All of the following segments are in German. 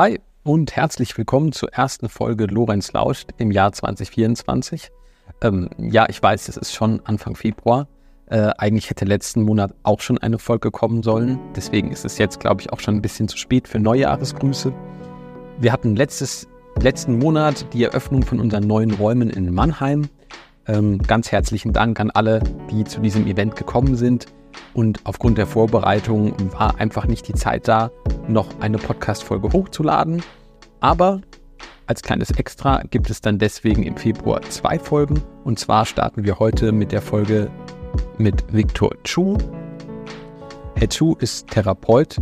Hi und herzlich willkommen zur ersten Folge Lorenz lauscht im Jahr 2024. Ähm, ja, ich weiß, es ist schon Anfang Februar. Äh, eigentlich hätte letzten Monat auch schon eine Folge kommen sollen. Deswegen ist es jetzt, glaube ich, auch schon ein bisschen zu spät für Neujahresgrüße. Wir hatten letztes, letzten Monat die Eröffnung von unseren neuen Räumen in Mannheim. Ähm, ganz herzlichen Dank an alle, die zu diesem Event gekommen sind. Und aufgrund der Vorbereitung war einfach nicht die Zeit da, noch eine Podcast-Folge hochzuladen. Aber als kleines Extra gibt es dann deswegen im Februar zwei Folgen. Und zwar starten wir heute mit der Folge mit Viktor Chu. Herr Chu ist Therapeut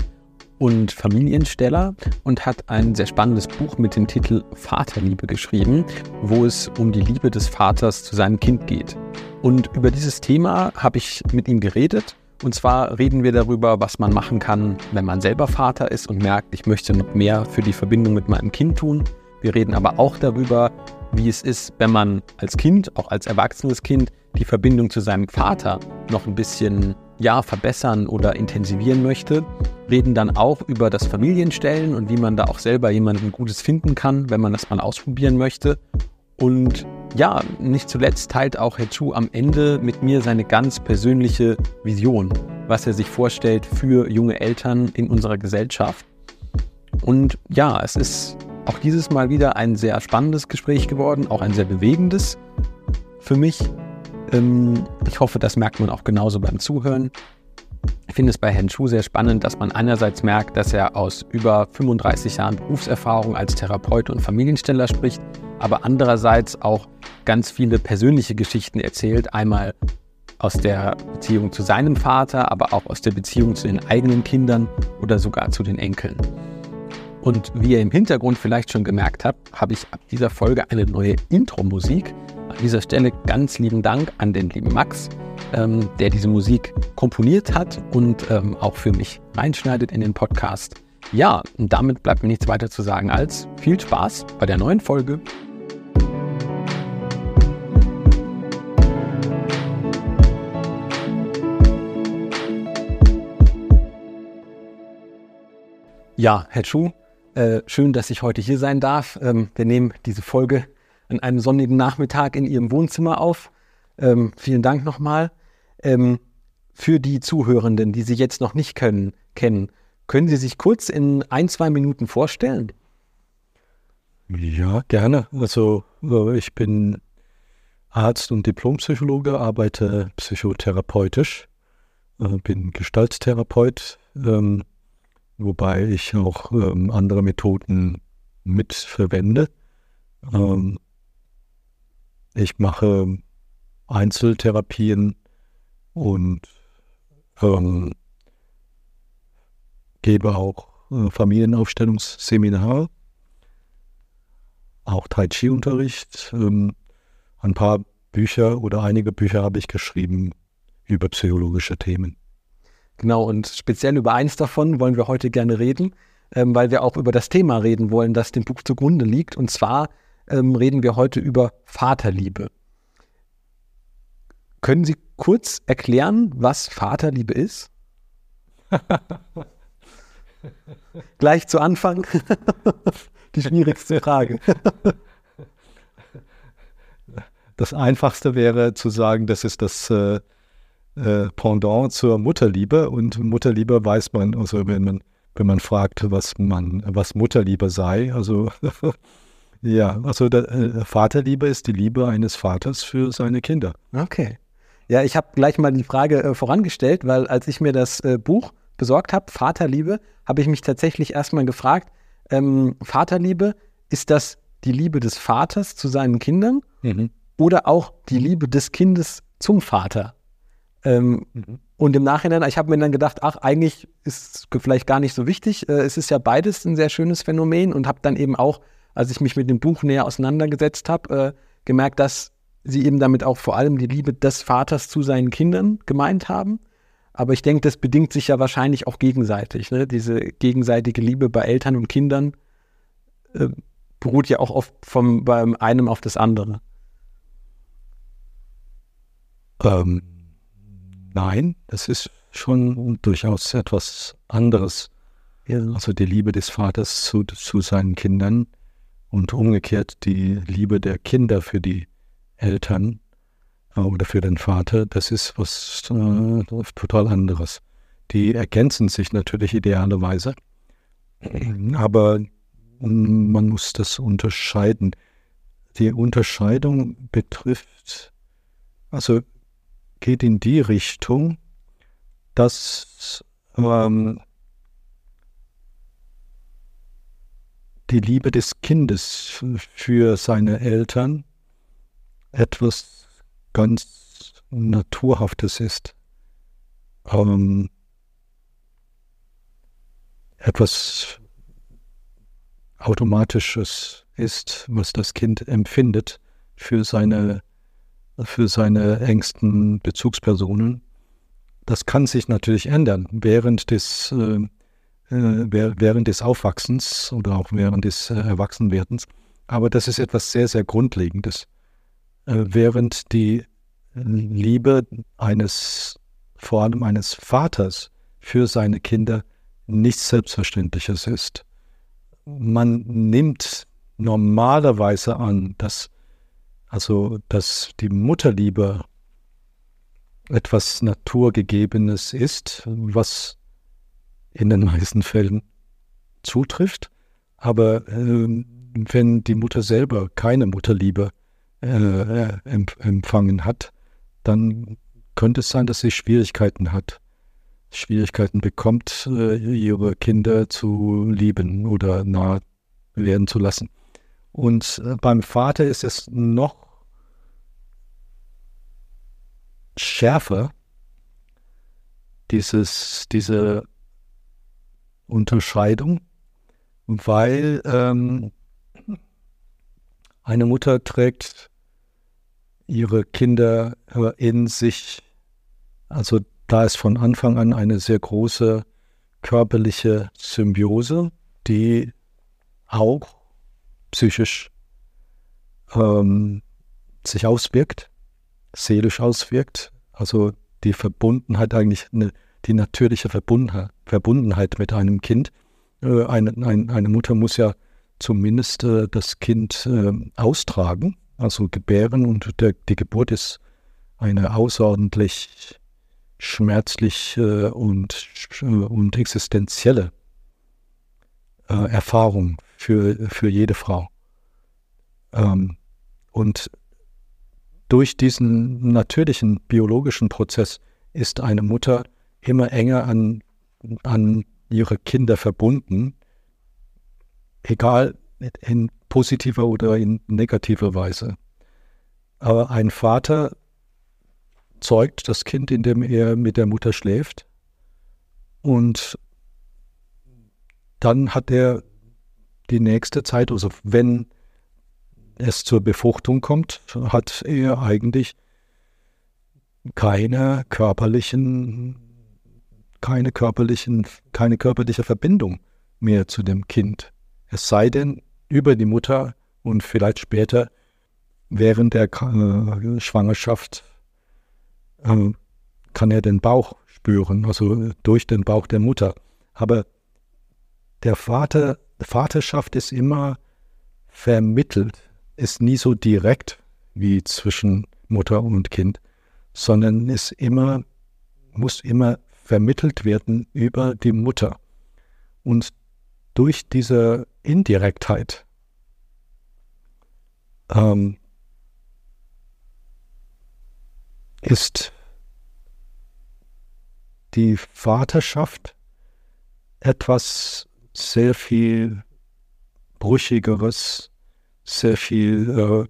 und Familiensteller und hat ein sehr spannendes Buch mit dem Titel Vaterliebe geschrieben, wo es um die Liebe des Vaters zu seinem Kind geht. Und über dieses Thema habe ich mit ihm geredet und zwar reden wir darüber, was man machen kann, wenn man selber Vater ist und merkt, ich möchte noch mehr für die Verbindung mit meinem Kind tun. Wir reden aber auch darüber, wie es ist, wenn man als Kind, auch als erwachsenes Kind, die Verbindung zu seinem Vater noch ein bisschen ja, verbessern oder intensivieren möchte. Reden dann auch über das Familienstellen und wie man da auch selber jemanden Gutes finden kann, wenn man das mal ausprobieren möchte. Und ja, nicht zuletzt teilt auch Herr Chu am Ende mit mir seine ganz persönliche Vision, was er sich vorstellt für junge Eltern in unserer Gesellschaft. Und ja, es ist auch dieses Mal wieder ein sehr spannendes Gespräch geworden, auch ein sehr bewegendes für mich. Ähm, ich hoffe, das merkt man auch genauso beim Zuhören. Ich finde es bei Herrn Schuh sehr spannend, dass man einerseits merkt, dass er aus über 35 Jahren Berufserfahrung als Therapeut und Familiensteller spricht, aber andererseits auch ganz viele persönliche Geschichten erzählt. Einmal aus der Beziehung zu seinem Vater, aber auch aus der Beziehung zu den eigenen Kindern oder sogar zu den Enkeln. Und wie ihr im Hintergrund vielleicht schon gemerkt habt, habe ich ab dieser Folge eine neue Intro-Musik. An dieser Stelle ganz lieben Dank an den lieben Max, ähm, der diese Musik komponiert hat und ähm, auch für mich reinschneidet in den Podcast. Ja, und damit bleibt mir nichts weiter zu sagen als viel Spaß bei der neuen Folge. Ja, Herr Schuh, äh, schön, dass ich heute hier sein darf. Ähm, wir nehmen diese Folge an einem sonnigen Nachmittag in Ihrem Wohnzimmer auf. Ähm, vielen Dank nochmal. Ähm, für die Zuhörenden, die Sie jetzt noch nicht können, kennen, können Sie sich kurz in ein, zwei Minuten vorstellen? Ja, gerne. Also äh, ich bin Arzt und Diplompsychologe, arbeite psychotherapeutisch, äh, bin Gestalttherapeut, ähm, wobei ich auch ähm, andere Methoden mit verwende. Ähm, ich mache Einzeltherapien und ähm, gebe auch äh, Familienaufstellungsseminare, auch Tai Chi-Unterricht. Ähm, ein paar Bücher oder einige Bücher habe ich geschrieben über psychologische Themen. Genau, und speziell über eins davon wollen wir heute gerne reden, ähm, weil wir auch über das Thema reden wollen, das dem Buch zugrunde liegt. Und zwar ähm, reden wir heute über Vaterliebe. Können Sie kurz erklären, was Vaterliebe ist? Gleich zu Anfang die schwierigste Frage. Das Einfachste wäre zu sagen, das ist das äh, äh, Pendant zur Mutterliebe. Und Mutterliebe weiß man, also wenn man, wenn man fragt, was man, was Mutterliebe sei, also ja, also der, äh, Vaterliebe ist die Liebe eines Vaters für seine Kinder. Okay. Ja, ich habe gleich mal die Frage äh, vorangestellt, weil als ich mir das äh, Buch besorgt habe, Vaterliebe, habe ich mich tatsächlich erstmal gefragt, ähm, Vaterliebe, ist das die Liebe des Vaters zu seinen Kindern mhm. oder auch die Liebe des Kindes zum Vater? Ähm, mhm. Und im Nachhinein, ich habe mir dann gedacht, ach, eigentlich ist es vielleicht gar nicht so wichtig. Äh, es ist ja beides ein sehr schönes Phänomen und habe dann eben auch, als ich mich mit dem Buch näher auseinandergesetzt habe, äh, gemerkt, dass sie eben damit auch vor allem die Liebe des Vaters zu seinen Kindern gemeint haben. Aber ich denke, das bedingt sich ja wahrscheinlich auch gegenseitig. Ne? Diese gegenseitige Liebe bei Eltern und Kindern äh, beruht ja auch oft vom beim einem auf das andere. Ähm, nein, das ist schon durchaus etwas anderes. Ja. Also die Liebe des Vaters zu, zu seinen Kindern und umgekehrt die Liebe der Kinder für die Eltern äh, oder für den Vater, das ist was äh, total anderes. Die ergänzen sich natürlich idealerweise, aber man muss das unterscheiden. Die Unterscheidung betrifft, also geht in die Richtung, dass ähm, die Liebe des Kindes für seine Eltern etwas ganz Naturhaftes ist. Ähm, etwas Automatisches ist, was das Kind empfindet für seine, für seine engsten Bezugspersonen. Das kann sich natürlich ändern während des, äh, während des Aufwachsens oder auch während des äh, Erwachsenwerdens. Aber das ist etwas sehr, sehr Grundlegendes. Äh, während die Liebe eines, vor allem eines Vaters für seine Kinder nichts Selbstverständliches ist. Man nimmt normalerweise an, dass also dass die Mutterliebe etwas Naturgegebenes ist, was in den meisten Fällen zutrifft. Aber äh, wenn die Mutter selber keine Mutterliebe äh, empfangen hat, dann könnte es sein, dass sie Schwierigkeiten hat, Schwierigkeiten bekommt, äh, ihre Kinder zu lieben oder nahe werden zu lassen. Und äh, beim Vater ist es noch schärfer, dieses, diese Unterscheidung, weil ähm, eine Mutter trägt ihre Kinder in sich, also da ist von Anfang an eine sehr große körperliche Symbiose, die auch psychisch ähm, sich auswirkt, seelisch auswirkt. Also die Verbundenheit eigentlich, eine, die natürliche Verbundenheit, mit einem Kind. Äh, eine, ein, eine Mutter muss ja zumindest äh, das Kind äh, austragen, also gebären und der, die Geburt ist eine außerordentlich schmerzliche und, und existenzielle äh, Erfahrung für, für jede Frau. Ähm, und durch diesen natürlichen biologischen Prozess ist eine Mutter immer enger an, an ihre Kinder verbunden, egal in positiver oder in negativer Weise. Aber ein Vater zeugt das Kind, indem er mit der Mutter schläft. Und dann hat er die nächste Zeit, also wenn es zur Befruchtung kommt, hat er eigentlich keine körperlichen, keine körperlichen, keine körperliche Verbindung mehr zu dem Kind. Es sei denn über die Mutter und vielleicht später während der äh, Schwangerschaft ähm, kann er den Bauch spüren, also durch den Bauch der Mutter. Aber der Vater, Vaterschaft ist immer vermittelt, ist nie so direkt wie zwischen Mutter und Kind, sondern ist immer, muss immer vermittelt werden über die Mutter. Und durch diese Indirektheit ähm, ist die Vaterschaft etwas sehr viel Brüchigeres, sehr viel äh,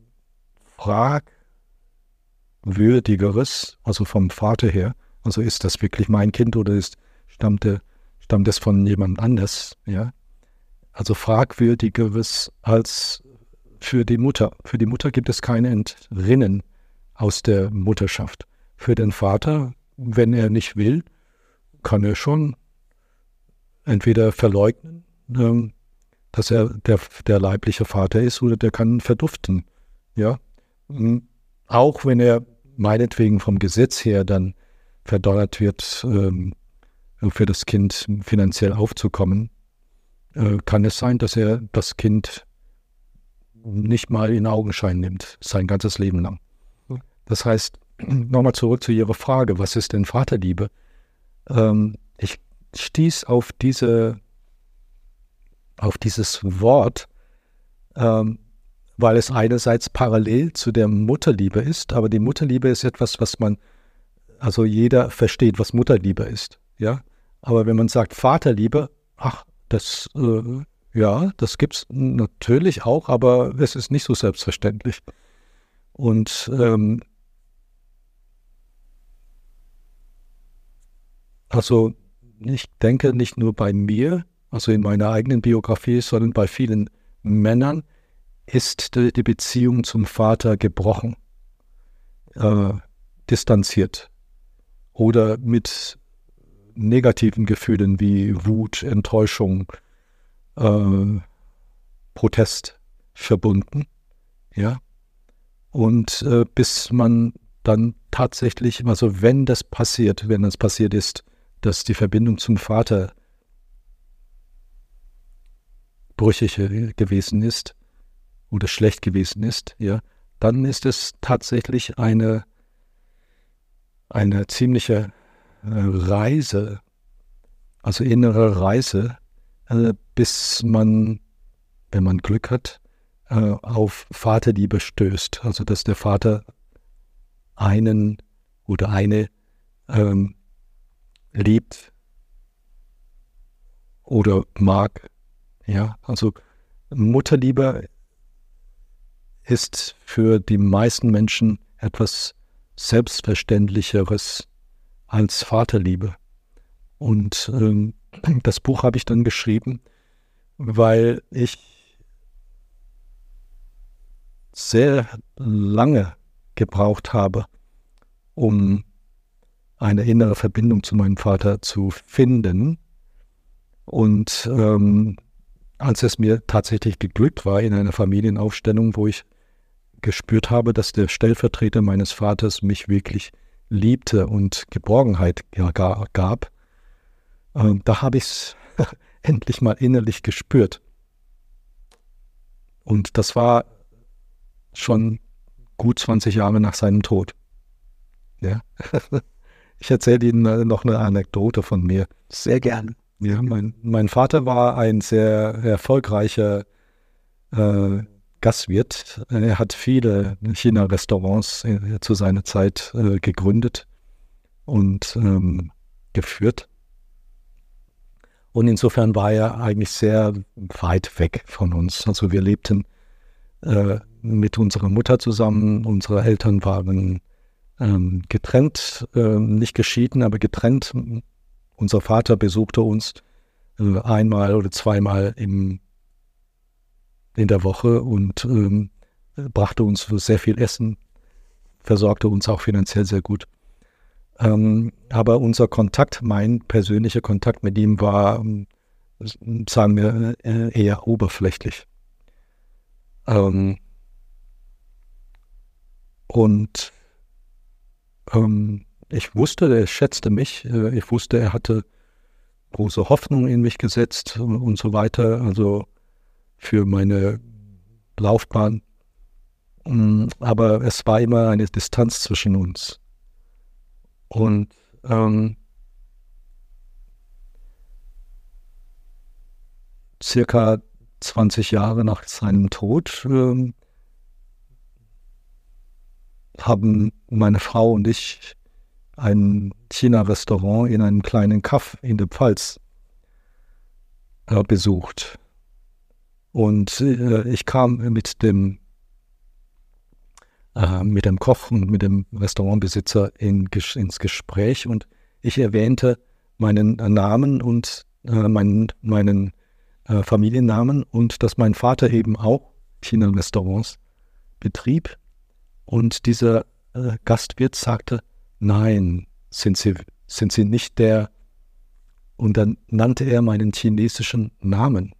Fragwürdigeres, also vom Vater her. Also ist das wirklich mein Kind oder ist, stammt, der, stammt es von jemand anders? Ja? Also fragwürdigeres als für die Mutter. Für die Mutter gibt es keine Entrinnen aus der Mutterschaft. Für den Vater, wenn er nicht will, kann er schon entweder verleugnen, ähm, dass er der, der leibliche Vater ist, oder der kann verduften. Ja? Hm, auch wenn er meinetwegen vom Gesetz her dann verdonnert wird, ähm, für das Kind finanziell aufzukommen, äh, kann es sein, dass er das Kind nicht mal in Augenschein nimmt, sein ganzes Leben lang. Hm. Das heißt, nochmal zurück zu Ihrer Frage, was ist denn Vaterliebe? Ähm, ich stieß auf diese, auf dieses Wort, ähm, weil es einerseits parallel zu der Mutterliebe ist, aber die Mutterliebe ist etwas, was man, also jeder versteht, was Mutterliebe ist, ja. Aber wenn man sagt Vaterliebe, ach, das, äh, ja, das gibt es natürlich auch, aber es ist nicht so selbstverständlich. Und ähm, also ich denke nicht nur bei mir, also in meiner eigenen Biografie, sondern bei vielen Männern ist die, die Beziehung zum Vater gebrochen, äh, distanziert oder mit negativen Gefühlen wie Wut, Enttäuschung, äh, Protest verbunden. Ja. Und äh, bis man dann tatsächlich, also wenn das passiert, wenn das passiert ist, dass die Verbindung zum Vater brüchig gewesen ist oder schlecht gewesen ist, ja, dann ist es tatsächlich eine, eine ziemliche äh, Reise, also innere Reise, äh, bis man, wenn man Glück hat, äh, auf Vaterliebe stößt. Also dass der Vater einen oder eine ähm, liebt oder mag. Ja, also Mutterliebe ist für die meisten Menschen etwas Selbstverständlicheres als Vaterliebe. Und ähm, das Buch habe ich dann geschrieben, weil ich sehr lange gebraucht habe, um eine innere Verbindung zu meinem Vater zu finden. Und ähm, als es mir tatsächlich geglückt war in einer Familienaufstellung, wo ich gespürt habe, dass der Stellvertreter meines Vaters mich wirklich liebte und Geborgenheit gab, äh, da habe ich es endlich mal innerlich gespürt. Und das war schon gut 20 Jahre nach seinem Tod. Ja. Ich erzähle Ihnen äh, noch eine Anekdote von mir. Sehr gern. Ja, mein, mein Vater war ein sehr erfolgreicher äh, Gastwirt. Er hat viele China-Restaurants äh, zu seiner Zeit äh, gegründet und ähm, geführt. Und insofern war er eigentlich sehr weit weg von uns. Also wir lebten äh, mit unserer Mutter zusammen. Unsere Eltern waren ähm, getrennt, äh, nicht geschieden, aber getrennt. Unser Vater besuchte uns einmal oder zweimal im, in der Woche und ähm, brachte uns sehr viel Essen, versorgte uns auch finanziell sehr gut. Ähm, aber unser Kontakt, mein persönlicher Kontakt mit ihm war, sagen wir, äh, eher oberflächlich. Ähm, und ähm, ich wusste, er schätzte mich. Äh, ich wusste, er hatte große Hoffnung in mich gesetzt und so weiter. Also für meine Laufbahn. Mm, aber es war immer eine Distanz zwischen uns. Und ähm, circa 20 Jahre nach seinem Tod ähm, haben meine Frau und ich ein China-Restaurant in einem kleinen Kaff in der Pfalz äh, besucht. Und äh, ich kam mit dem, äh, mit dem Koch und mit dem Restaurantbesitzer in, ins Gespräch und ich erwähnte meinen Namen und äh, meinen, meinen äh, Familiennamen und dass mein Vater eben auch China-Restaurants betrieb und dieser äh, Gastwirt sagte, nein, sind Sie, sind Sie nicht der, und dann nannte er meinen chinesischen Namen.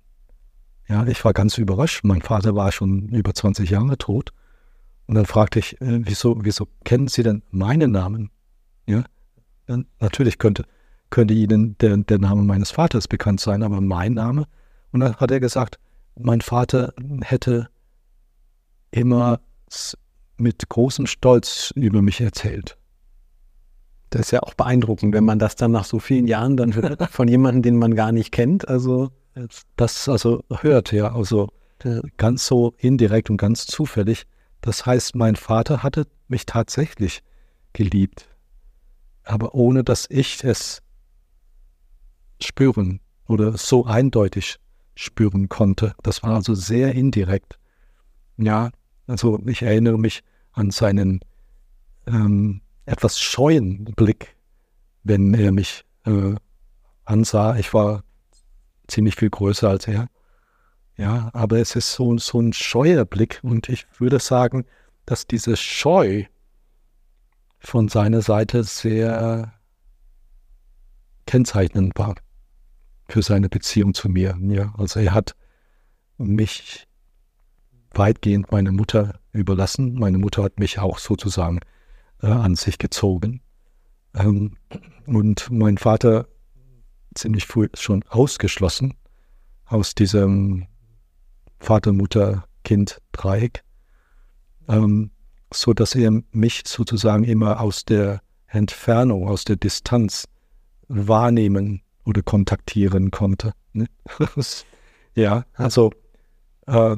Ja, ich war ganz überrascht. Mein Vater war schon über 20 Jahre tot. Und dann fragte ich, äh, wieso, wieso kennen Sie denn meinen Namen? Ja, dann, natürlich könnte, könnte Ihnen der, der Name meines Vaters bekannt sein, aber mein Name Und dann hat er gesagt, mein Vater hätte immer mit großem Stolz über mich erzählt. Das ist ja auch beeindruckend, wenn man das dann nach so vielen Jahren dann hört von jemandem, den man gar nicht kennt. Also das also hört ja, also ganz so indirekt und ganz zufällig. Das heißt, mein Vater hatte mich tatsächlich geliebt, aber ohne dass ich es spüren oder so eindeutig spüren konnte. Das war also sehr indirekt. Ja, also ich erinnere mich an seinen ähm, etwas scheuen Blick, wenn er mich äh, ansah. Ich war ziemlich viel größer als er. Ja, aber es ist so, so ein scheuer Blick und ich würde sagen, dass diese Scheu von seiner Seite sehr kennzeichnend war für seine Beziehung zu mir. Ja, also er hat mich weitgehend meine Mutter überlassen. Meine Mutter hat mich auch sozusagen äh, an sich gezogen. Ähm, und mein Vater ziemlich früh schon ausgeschlossen aus diesem Vater-Mutter-Kind-Dreieck, ähm, so dass er mich sozusagen immer aus der Entfernung, aus der Distanz wahrnehmen oder kontaktieren konnte. Ne? ja, also äh,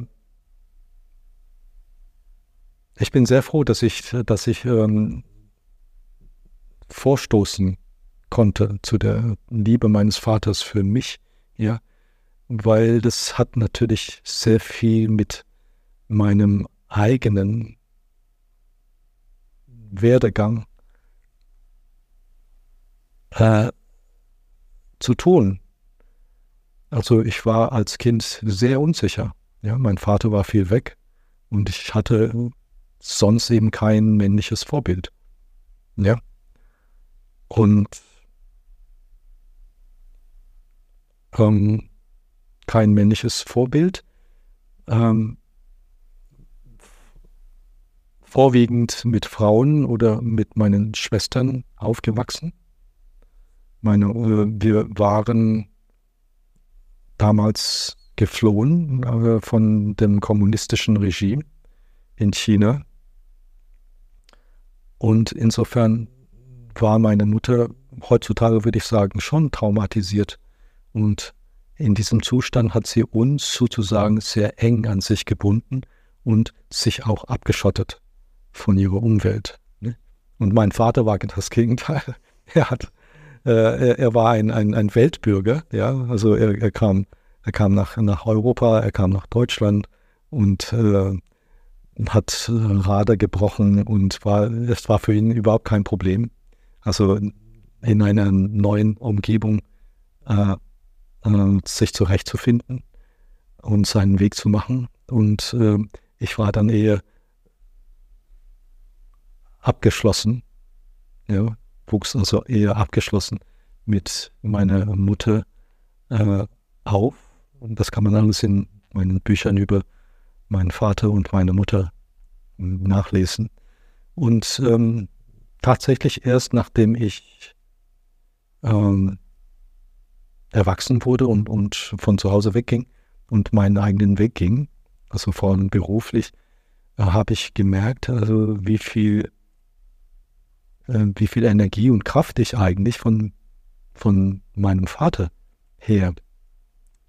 ich bin sehr froh, dass ich, dass ich ähm, vorstoßen konnte zu der Liebe meines Vaters für mich, ja, weil das hat natürlich sehr viel mit meinem eigenen Werdegang äh, zu tun. Also ich war als Kind sehr unsicher. Ja, mein Vater war viel weg und ich hatte sonst eben kein männliches Vorbild. Ja. Und ähm, kein männliches Vorbild. Ähm, vorwiegend mit Frauen oder mit meinen Schwestern aufgewachsen. Meine, äh, wir waren damals geflohen äh, von dem kommunistischen Regime in China. Und insofern war meine Mutter heutzutage, würde ich sagen, schon traumatisiert. Und in diesem Zustand hat sie uns sozusagen sehr eng an sich gebunden und sich auch abgeschottet von ihrer Umwelt. Ne? Und mein Vater war das Gegenteil. Er hat äh, er, er, war ein, ein, ein, Weltbürger, ja, also er, er, kam, er kam nach, nach Europa, er kam nach Deutschland und äh, hat Rader gebrochen und war, es war für ihn überhaupt kein Problem. Also in einer neuen Umgebung äh, sich zurechtzufinden und seinen Weg zu machen. Und äh, ich war dann eher abgeschlossen, ja, wuchs also eher abgeschlossen mit meiner Mutter äh, auf. Und das kann man alles in meinen Büchern über meinen Vater und meine Mutter nachlesen. Und ähm, tatsächlich erst nachdem ich ähm, erwachsen wurde und, und von zu Hause wegging und meinen eigenen Weg ging, also vor allem beruflich, äh, habe ich gemerkt, also wie viel äh, wie viel Energie und Kraft ich eigentlich von, von meinem Vater her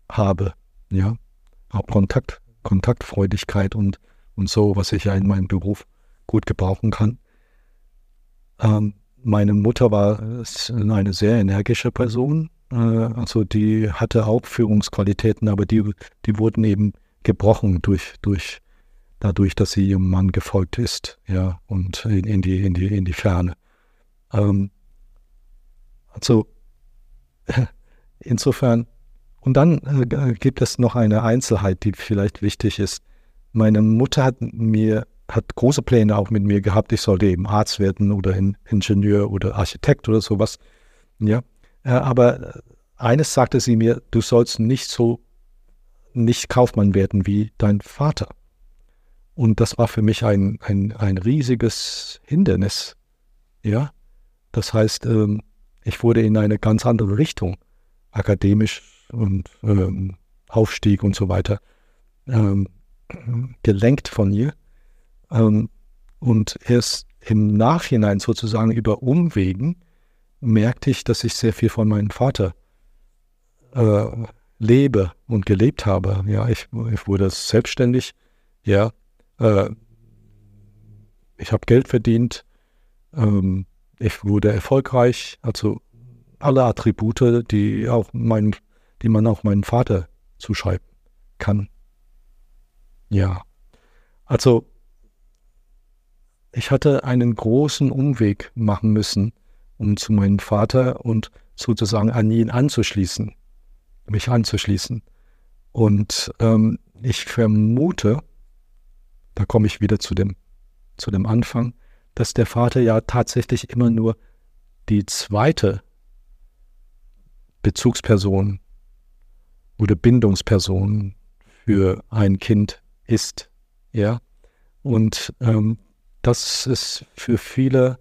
habe. Ja, auch Kontakt, Kontaktfreudigkeit und, und so, was ich ja in meinem Beruf gut gebrauchen kann. Ähm, meine Mutter war eine sehr energische Person, äh, also die hatte auch Führungsqualitäten, aber die, die wurden eben gebrochen durch, durch dadurch, dass sie ihrem Mann gefolgt ist, ja, und in, in, die, in, die, in die Ferne. Ähm, also insofern, und dann äh, gibt es noch eine Einzelheit, die vielleicht wichtig ist. Meine Mutter hat mir hat große Pläne auch mit mir gehabt. Ich sollte eben Arzt werden oder Ingenieur oder Architekt oder sowas. Ja, aber eines sagte sie mir: Du sollst nicht so nicht Kaufmann werden wie dein Vater. Und das war für mich ein, ein, ein riesiges Hindernis. Ja, das heißt, ähm, ich wurde in eine ganz andere Richtung akademisch und ähm, Aufstieg und so weiter ähm, gelenkt von ihr. Und erst im Nachhinein sozusagen über Umwegen merkte ich, dass ich sehr viel von meinem Vater äh, lebe und gelebt habe. Ja, ich, ich wurde selbstständig. Ja, äh, ich habe Geld verdient. Ähm, ich wurde erfolgreich. Also alle Attribute, die auch mein, die man auch meinem Vater zuschreiben kann. Ja, also ich hatte einen großen Umweg machen müssen, um zu meinem Vater und sozusagen an ihn anzuschließen, mich anzuschließen. Und ähm, ich vermute, da komme ich wieder zu dem, zu dem Anfang, dass der Vater ja tatsächlich immer nur die zweite Bezugsperson oder Bindungsperson für ein Kind ist. Ja. Und ähm, das ist für viele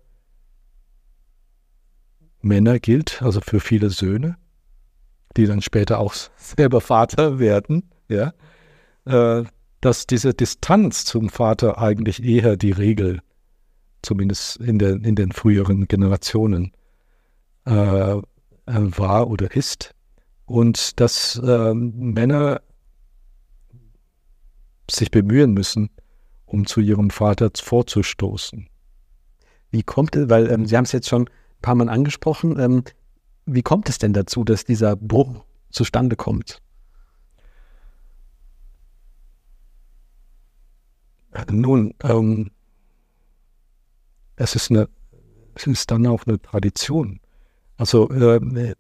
Männer gilt, also für viele Söhne, die dann später auch selber Vater werden, ja, äh, dass diese Distanz zum Vater eigentlich eher die Regel, zumindest in, der, in den früheren Generationen, äh, äh, war oder ist. Und dass äh, Männer sich bemühen müssen, um zu ihrem Vater vorzustoßen. Wie kommt es, weil ähm, Sie haben es jetzt schon paar Mal angesprochen, ähm, wie kommt es denn dazu, dass dieser Bruch zustande kommt? Nun, ähm, es ist eine, es ist dann auch eine Tradition. Also äh,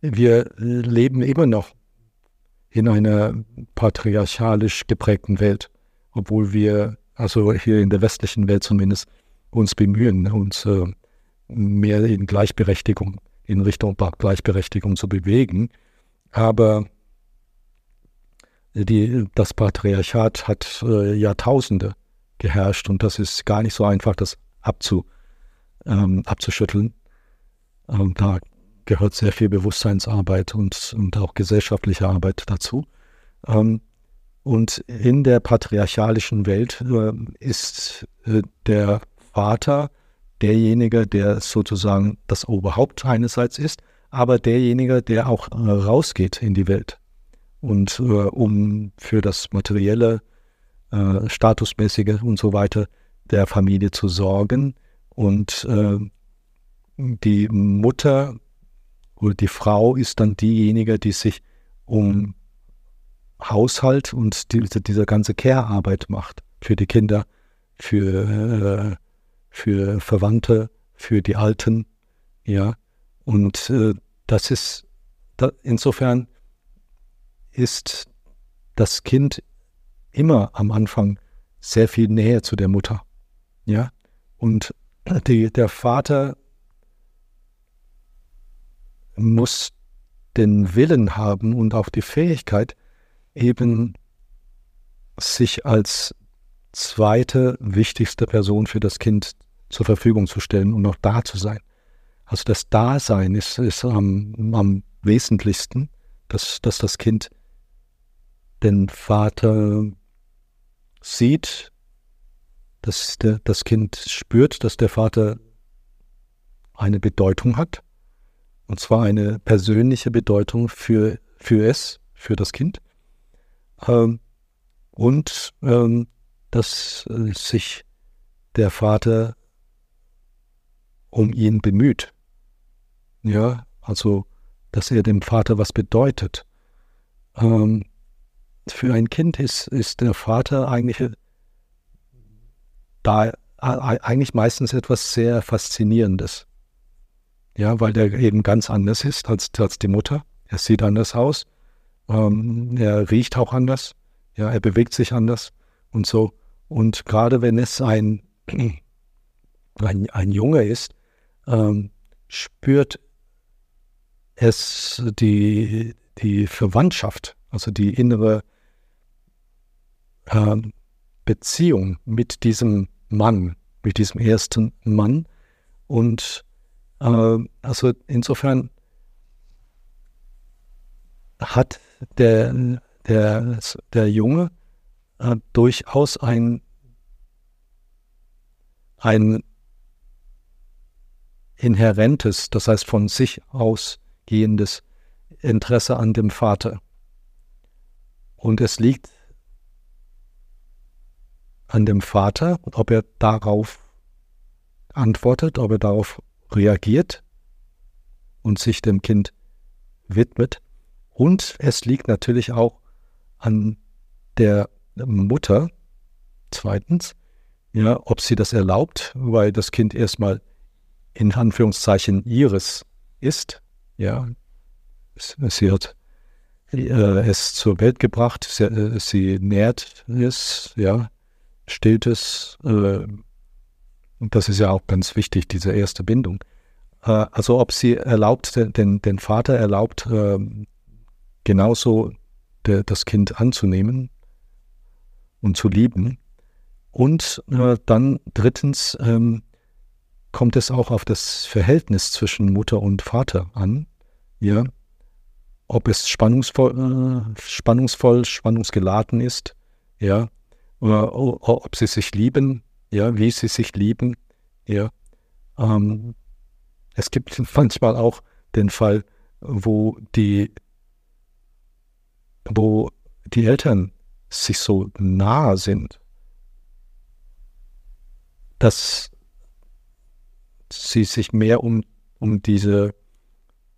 wir leben immer noch in einer patriarchalisch geprägten Welt, obwohl wir, also hier in der westlichen Welt zumindest, uns bemühen, uns äh, mehr in Gleichberechtigung, in Richtung Gleichberechtigung zu bewegen. Aber die, das Patriarchat hat äh, Jahrtausende geherrscht und das ist gar nicht so einfach, das abzu, ähm, abzuschütteln. Ähm, da gehört sehr viel Bewusstseinsarbeit und, und auch gesellschaftliche Arbeit dazu. Ähm, und in der patriarchalischen Welt äh, ist äh, der Vater derjenige, der sozusagen das Oberhaupt einerseits ist, aber derjenige, der auch äh, rausgeht in die Welt. Und äh, um für das materielle, äh, statusmäßige und so weiter der Familie zu sorgen und äh, die Mutter oder die Frau ist dann diejenige, die sich um Haushalt und diese, diese ganze Care-Arbeit macht für die Kinder, für, äh, für Verwandte, für die Alten, ja. Und äh, das ist, da, insofern ist das Kind immer am Anfang sehr viel näher zu der Mutter, ja. Und die, der Vater muss den Willen haben und auch die Fähigkeit, eben sich als zweite wichtigste Person für das Kind zur Verfügung zu stellen und noch da zu sein. Also das Dasein ist, ist am, am wesentlichsten, dass, dass das Kind den Vater sieht, dass der, das Kind spürt, dass der Vater eine Bedeutung hat und zwar eine persönliche Bedeutung für, für es, für das Kind. Ähm, und ähm, dass äh, sich der Vater um ihn bemüht. Ja, also, dass er dem Vater was bedeutet. Ähm, für ein Kind ist, ist der Vater eigentlich da eigentlich meistens etwas sehr Faszinierendes. Ja, weil der eben ganz anders ist als, als die Mutter. Er sieht anders aus. Ähm, er riecht auch anders. Ja, er bewegt sich anders und so. Und gerade wenn es ein, ein, ein Junge ist, ähm, spürt es die, die Verwandtschaft, also die innere äh, Beziehung mit diesem Mann, mit diesem ersten Mann. Und äh, also insofern hat der, der, der Junge äh, durchaus ein, ein inhärentes, das heißt von sich ausgehendes Interesse an dem Vater. Und es liegt an dem Vater, ob er darauf antwortet, ob er darauf reagiert und sich dem Kind widmet. Und es liegt natürlich auch an der Mutter, zweitens, ja, ob sie das erlaubt, weil das Kind erstmal in Anführungszeichen ihres ist, ja, sie hat äh, es zur Welt gebracht, sie, äh, sie nährt es, ja, stillt es, äh, und das ist ja auch ganz wichtig, diese erste Bindung. Äh, also ob sie erlaubt, den, den Vater erlaubt, äh, genauso der, das Kind anzunehmen und zu lieben. Und äh, dann drittens ähm, kommt es auch auf das Verhältnis zwischen Mutter und Vater an. Ja, ob es spannungsvoll, äh, spannungsvoll, spannungsgeladen ist, ja, oder ob sie sich lieben, ja, wie sie sich lieben, ja. Ähm, es gibt manchmal auch den Fall, wo die, wo die Eltern sich so nahe sind, dass sie sich mehr um, um diese,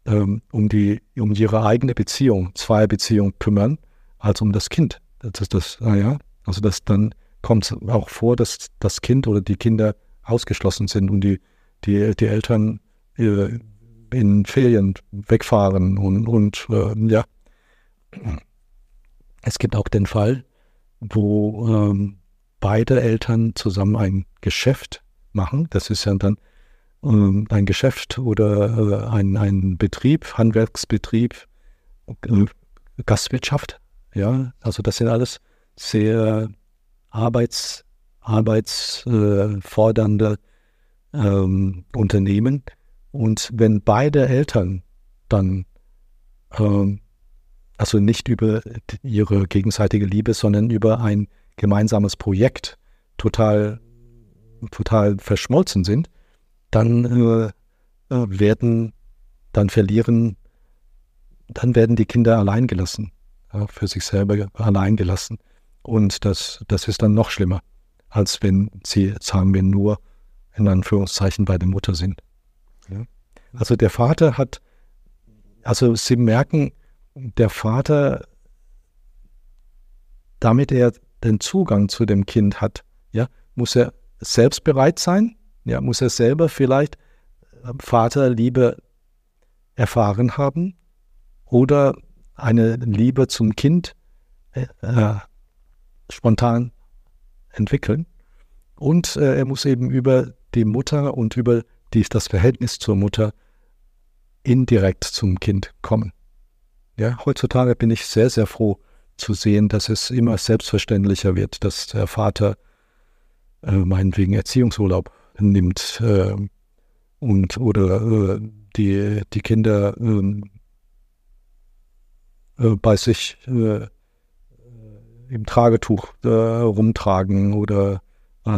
ähm, um die, um ihre eigene Beziehung, Zweierbeziehung kümmern, als um das Kind. Das ist das, naja, also das dann kommt es auch vor, dass das Kind oder die Kinder ausgeschlossen sind und die, die, die Eltern äh, in Ferien wegfahren und, und äh, ja. Es gibt auch den Fall, wo ähm, beide Eltern zusammen ein Geschäft machen. Das ist ja dann ein Geschäft oder äh, ein, ein Betrieb, Handwerksbetrieb, äh, Gastwirtschaft. Ja, also das sind alles sehr arbeits, arbeitsfordernde ähm, Unternehmen. Und wenn beide Eltern dann, ähm, also nicht über ihre gegenseitige Liebe, sondern über ein gemeinsames Projekt total, total verschmolzen sind, dann äh, äh werden, dann verlieren, dann werden die Kinder allein gelassen, ja, für sich selber allein gelassen. Und das, das ist dann noch schlimmer, als wenn sie, sagen wir, nur in Anführungszeichen bei der Mutter sind. Ja. Also der Vater hat, also Sie merken, der Vater, damit er den Zugang zu dem Kind hat, ja, muss er selbst bereit sein, ja, muss er selber vielleicht äh, Vaterliebe erfahren haben oder eine Liebe zum Kind äh, äh spontan entwickeln. Und äh, er muss eben über die Mutter und über die, das Verhältnis zur Mutter indirekt zum Kind kommen. Ja, heutzutage bin ich sehr, sehr froh zu sehen, dass es immer selbstverständlicher wird, dass der Vater äh, meinetwegen Erziehungsurlaub nimmt äh, und oder äh, die, die Kinder ähm, äh, bei sich äh, im Tragetuch äh, rumtragen oder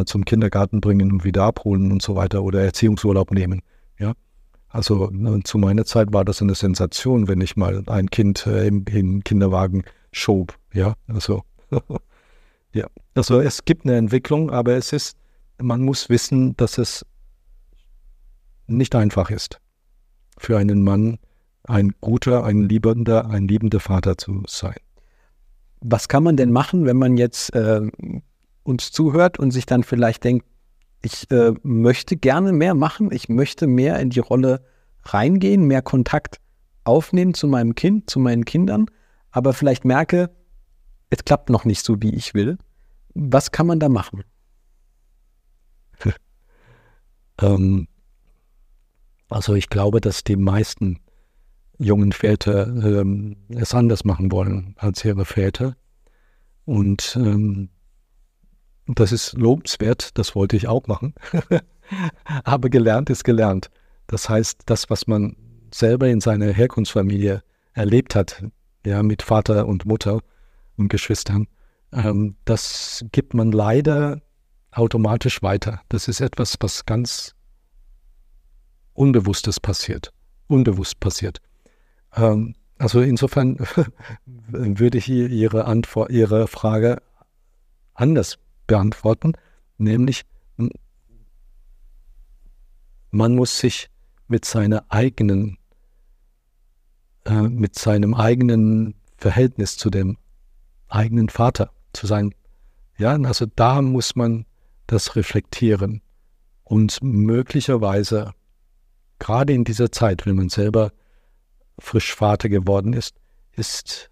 zum Kindergarten bringen und wieder abholen und so weiter oder Erziehungsurlaub nehmen. Ja, also ne, zu meiner Zeit war das eine Sensation, wenn ich mal ein Kind im, im, Kinderwagen schob. Ja, also ja, also es gibt eine Entwicklung, aber es ist, man muss wissen, dass es nicht einfach ist für einen Mann ein guter, ein liebender, ein liebender Vater zu sein. Was kann man denn machen, wenn man jetzt äh, uns zuhört und sich dann vielleicht denkt, ich äh, möchte gerne mehr machen, ich möchte mehr in die Rolle reingehen, mehr Kontakt aufnehmen zu meinem Kind, zu meinen Kindern, aber vielleicht merke, es klappt noch nicht so, wie ich will. Was kann man da machen? Ähm, also ich glaube, dass die meisten jungen Väter ähm, es anders machen wollen als ihre Väter. Und ähm, das ist lobenswert, das wollte ich auch machen. Aber gelernt ist gelernt. Das heißt, das, was man selber in seiner Herkunftsfamilie erlebt hat, ja, mit Vater und Mutter und Geschwistern, ähm, das gibt man leider automatisch weiter. Das ist etwas, was ganz Unbewusstes passiert, unbewusst passiert. Ähm, also insofern würde ich Ihre Antwort, Ihre Frage anders beantworten, nämlich man muss sich mit seiner eigenen, äh, mit seinem eigenen Verhältnis zu dem eigenen Vater, zu sein, ja, also da muss man das reflektieren und möglicherweise gerade in dieser Zeit, wenn man selber frisch Vater geworden ist, ist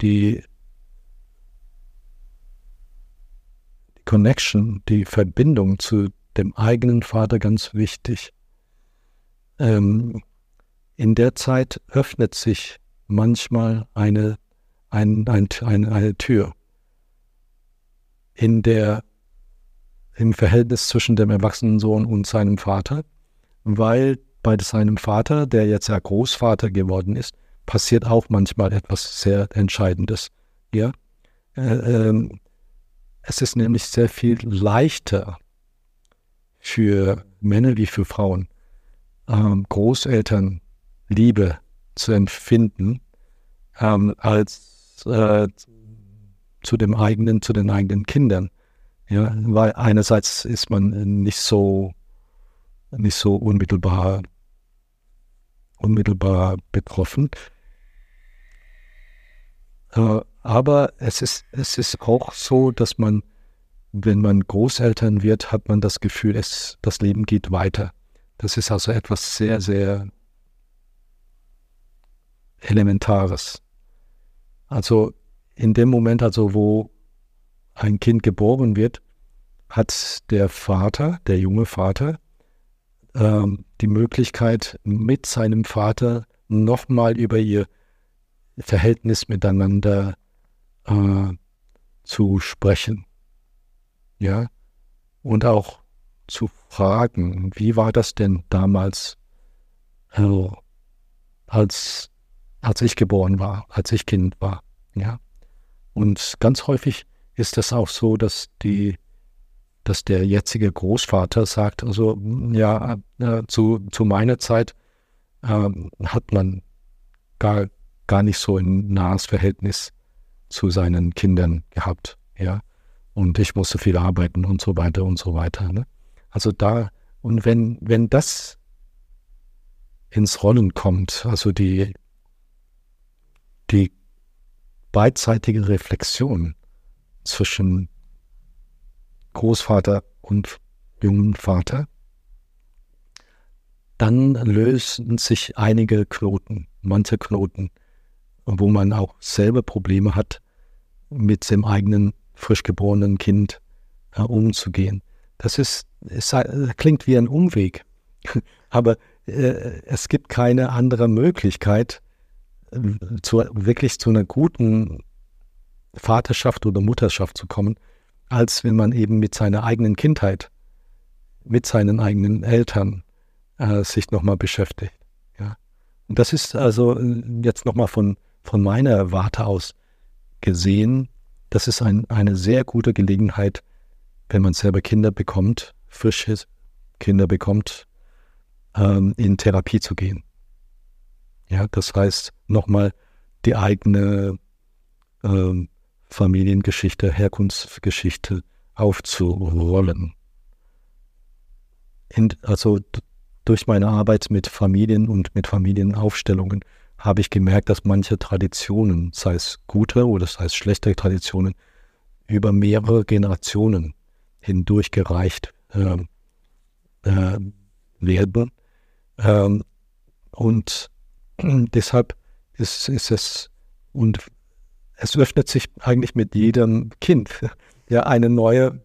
die Connection, die Verbindung zu dem eigenen Vater ganz wichtig. Ähm, in der Zeit öffnet sich manchmal eine, ein, ein, eine, eine Tür, in der im Verhältnis zwischen dem erwachsenen Sohn und seinem Vater, weil bei seinem Vater, der jetzt ja Großvater geworden ist, passiert auch manchmal etwas sehr Entscheidendes. Ja? Äh, ähm, es ist nämlich sehr viel leichter für Männer wie für Frauen, ähm, Großeltern Liebe zu empfinden, ähm, als äh, zu dem eigenen, zu den eigenen Kindern. Ja, weil einerseits ist man nicht so, nicht so unmittelbar, unmittelbar betroffen. Äh, aber es ist, es ist auch so, dass man, wenn man Großeltern wird, hat man das Gefühl, es, das Leben geht weiter. Das ist also etwas sehr, sehr Elementares. Also in dem Moment, also wo ein Kind geboren wird, hat der Vater, der junge Vater, ähm, die Möglichkeit, mit seinem Vater nochmal über ihr Verhältnis miteinander äh, zu sprechen. Ja, und auch zu fragen, wie war das denn damals, äh, als, als ich geboren war, als ich Kind war. Ja, und ganz häufig ist es auch so, dass die dass der jetzige Großvater sagt, also ja, äh, zu, zu meiner Zeit äh, hat man gar, gar nicht so ein nahes Verhältnis zu seinen Kindern gehabt, ja. Und ich musste viel arbeiten und so weiter und so weiter. Ne? Also da, und wenn, wenn das ins Rollen kommt, also die, die beidseitige Reflexion zwischen Großvater und jungen Vater, dann lösen sich einige Knoten, manche Knoten, wo man auch selber Probleme hat, mit dem eigenen frisch geborenen Kind äh, umzugehen. Das ist, es klingt wie ein Umweg, aber äh, es gibt keine andere Möglichkeit, äh, zu, wirklich zu einer guten Vaterschaft oder Mutterschaft zu kommen, als wenn man eben mit seiner eigenen Kindheit, mit seinen eigenen Eltern äh, sich nochmal beschäftigt. Ja. Und das ist also äh, jetzt nochmal von, von meiner Warte aus gesehen, das ist ein, eine sehr gute Gelegenheit, wenn man selber Kinder bekommt, frische Kinder bekommt, ähm, in Therapie zu gehen. Ja, das heißt, nochmal die eigene ähm, Familiengeschichte, Herkunftsgeschichte aufzurollen. In, also durch meine Arbeit mit Familien und mit Familienaufstellungen habe ich gemerkt, dass manche Traditionen, sei es gute oder sei es schlechte Traditionen, über mehrere Generationen hindurchgereicht äh, äh, werden. Ähm, und deshalb ist, ist es, und es öffnet sich eigentlich mit jedem Kind ja eine neue,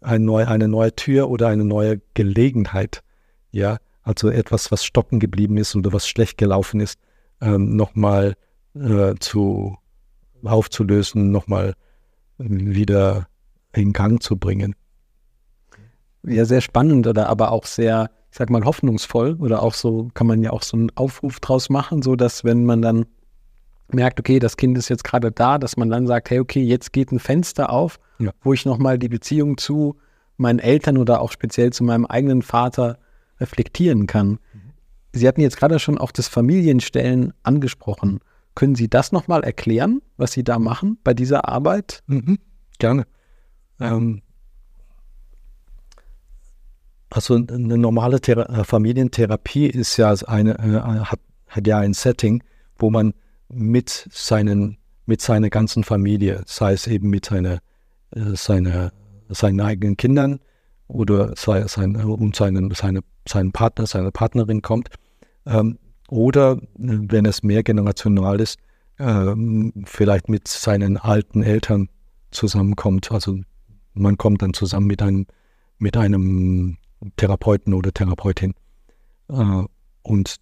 eine neue, eine neue Tür oder eine neue Gelegenheit. Ja, also etwas, was stocken geblieben ist oder was schlecht gelaufen ist, ähm, nochmal äh, zu aufzulösen, nochmal wieder in Gang zu bringen. Ja, sehr spannend oder aber auch sehr, ich sag mal, hoffnungsvoll oder auch so kann man ja auch so einen Aufruf draus machen, so dass wenn man dann merkt, okay, das Kind ist jetzt gerade da, dass man dann sagt, hey, okay, jetzt geht ein Fenster auf, ja. wo ich nochmal die Beziehung zu meinen Eltern oder auch speziell zu meinem eigenen Vater reflektieren kann. Sie hatten jetzt gerade schon auch das Familienstellen angesprochen. Können Sie das nochmal erklären, was Sie da machen bei dieser Arbeit? Mhm, gerne. Ähm, also eine normale Thera äh, Familientherapie ist ja eine, äh, hat, hat ja ein Setting, wo man mit seinen, mit seiner ganzen Familie, sei es eben mit seiner, äh, seiner, seinen eigenen Kindern oder sei es sein, um seinen, seine, seinen Partner, seine Partnerin kommt, ähm, oder wenn es mehrgenerational ist, äh, vielleicht mit seinen alten Eltern zusammenkommt. Also man kommt dann zusammen mit einem, mit einem Therapeuten oder Therapeutin äh, und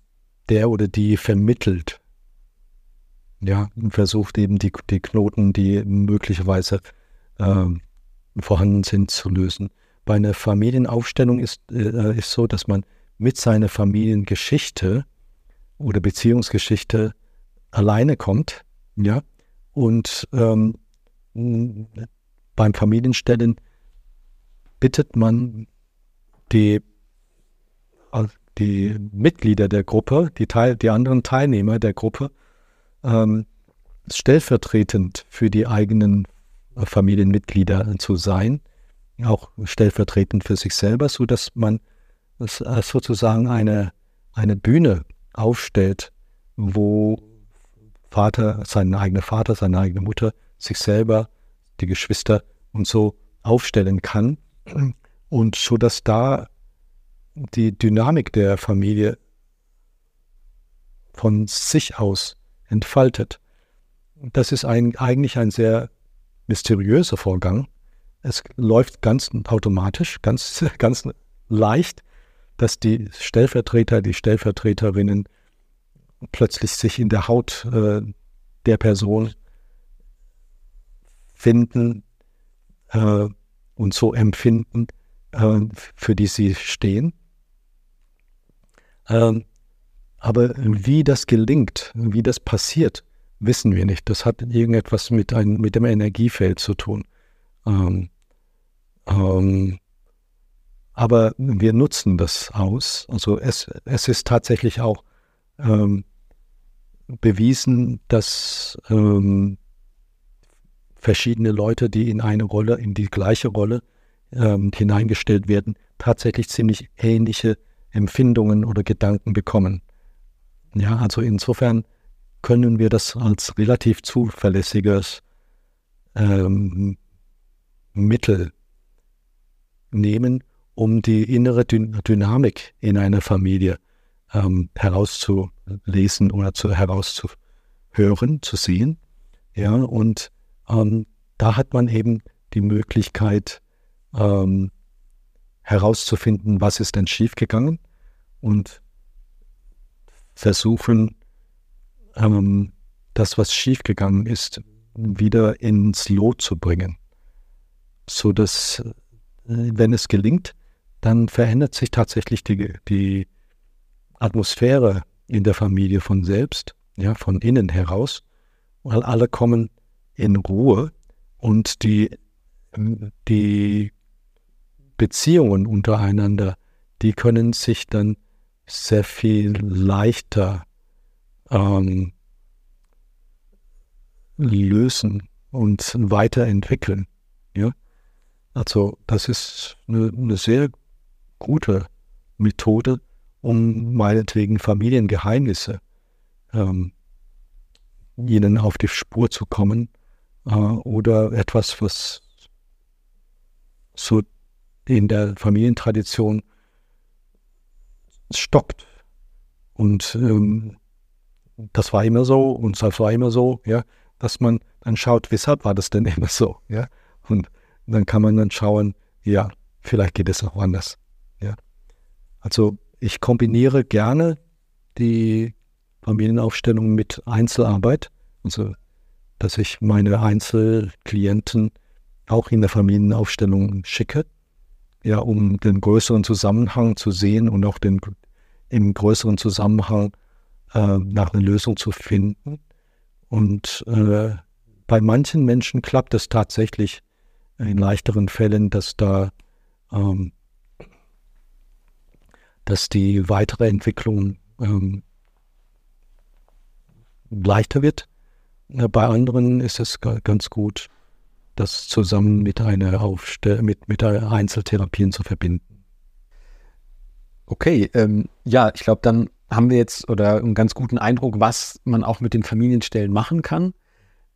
der oder die vermittelt ja, versucht eben die, die Knoten, die möglicherweise äh, vorhanden sind, zu lösen. Bei einer Familienaufstellung ist, äh, so, dass man mit seiner Familiengeschichte oder Beziehungsgeschichte alleine kommt, ja, und ähm, beim Familienstellen bittet man die, äh, die Mitglieder der Gruppe, die, Teil, die anderen Teilnehmer der Gruppe, ähm, stellvertretend für die eigenen äh, Familienmitglieder zu sein, auch stellvertretend für sich selber, so dass man äh, sozusagen eine, eine Bühne aufstellt, wo Vater, sein eigener Vater, seine eigene Mutter, sich selber, die Geschwister und so aufstellen kann. Und so dass da die Dynamik der Familie von sich aus entfaltet. Das ist ein, eigentlich ein sehr mysteriöser Vorgang. Es läuft ganz automatisch, ganz, ganz leicht, dass die Stellvertreter, die Stellvertreterinnen plötzlich sich in der Haut äh, der Person finden äh, und so empfinden, äh, für die sie stehen. Ähm, aber wie das gelingt, wie das passiert, wissen wir nicht. Das hat irgendetwas mit, ein, mit dem Energiefeld zu tun. Ähm, ähm, aber wir nutzen das aus. Also es, es ist tatsächlich auch ähm, bewiesen, dass ähm, verschiedene Leute, die in eine Rolle, in die gleiche Rolle ähm, hineingestellt werden, tatsächlich ziemlich ähnliche Empfindungen oder Gedanken bekommen. Ja, also insofern können wir das als relativ zuverlässiges ähm, Mittel nehmen, um die innere Dyn Dynamik in einer Familie ähm, herauszulesen oder zu, herauszuhören, zu sehen. Ja, und ähm, da hat man eben die Möglichkeit ähm, herauszufinden, was ist denn schiefgegangen und versuchen, ähm, das, was schiefgegangen ist, wieder ins Lot zu bringen. So dass, äh, wenn es gelingt, dann verändert sich tatsächlich die, die Atmosphäre in der Familie von selbst, ja, von innen heraus, weil alle kommen in Ruhe und die, die Beziehungen untereinander, die können sich dann sehr viel leichter ähm, lösen und weiterentwickeln. Ja? Also das ist eine, eine sehr gute Methode, um meinetwegen Familiengeheimnisse ähm, ihnen auf die Spur zu kommen äh, oder etwas, was so in der Familientradition stockt. Und ähm, das war immer so und das war immer so, ja, dass man dann schaut, weshalb war das denn immer so, ja. Und dann kann man dann schauen, ja, vielleicht geht es auch anders, ja. Also ich kombiniere gerne die Familienaufstellung mit Einzelarbeit, also dass ich meine Einzelklienten auch in der Familienaufstellung schicke ja, um den größeren Zusammenhang zu sehen und auch den im größeren Zusammenhang äh, nach einer Lösung zu finden. Und äh, bei manchen Menschen klappt es tatsächlich in leichteren Fällen, dass da ähm, dass die weitere Entwicklung ähm, leichter wird. Bei anderen ist es ganz gut, das zusammen mit einer Aufstell mit, mit Einzeltherapien zu verbinden. Okay, ähm, ja, ich glaube, dann haben wir jetzt oder einen ganz guten Eindruck, was man auch mit den Familienstellen machen kann.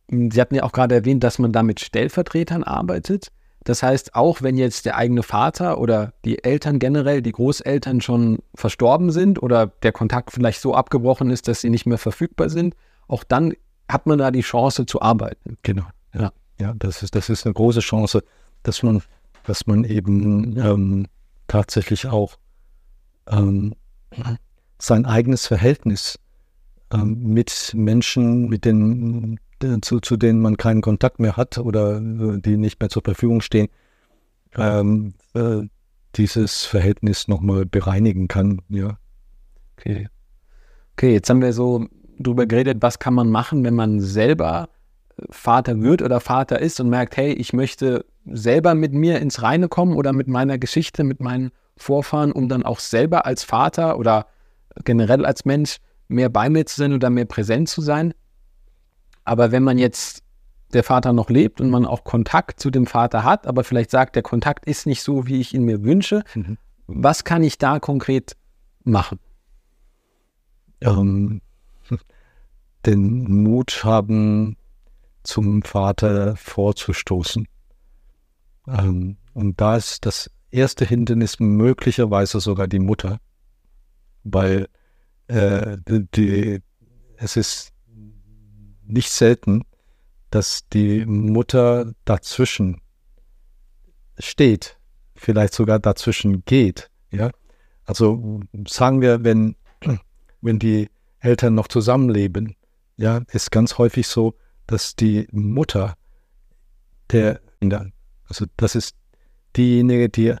Sie hatten ja auch gerade erwähnt, dass man da mit Stellvertretern arbeitet. Das heißt, auch wenn jetzt der eigene Vater oder die Eltern generell, die Großeltern schon verstorben sind oder der Kontakt vielleicht so abgebrochen ist, dass sie nicht mehr verfügbar sind, auch dann hat man da die Chance zu arbeiten. Genau. Ja, ja das, ist, das ist eine große Chance, dass man, dass man eben ähm, tatsächlich auch ähm, sein eigenes Verhältnis ähm, mit Menschen, mit den zu, zu denen man keinen Kontakt mehr hat oder äh, die nicht mehr zur Verfügung stehen, ähm, äh, dieses Verhältnis nochmal bereinigen kann. Ja. Okay. Okay, jetzt haben wir so drüber geredet, was kann man machen, wenn man selber äh, Vater wird oder Vater ist und merkt, hey, ich möchte selber mit mir ins Reine kommen oder mit meiner Geschichte, mit meinen Vorfahren, um dann auch selber als Vater oder generell als Mensch mehr bei mir zu sein oder mehr präsent zu sein. Aber wenn man jetzt der Vater noch lebt und man auch Kontakt zu dem Vater hat, aber vielleicht sagt, der Kontakt ist nicht so, wie ich ihn mir wünsche, mhm. was kann ich da konkret machen? Ähm, den Mut haben, zum Vater vorzustoßen. Ähm, und da ist das erste Hindernis möglicherweise sogar die Mutter, weil äh, die, es ist nicht selten, dass die Mutter dazwischen steht, vielleicht sogar dazwischen geht. Ja, also sagen wir, wenn, wenn die Eltern noch zusammenleben, ja, ist ganz häufig so, dass die Mutter der Kinder, also das ist diejenige, die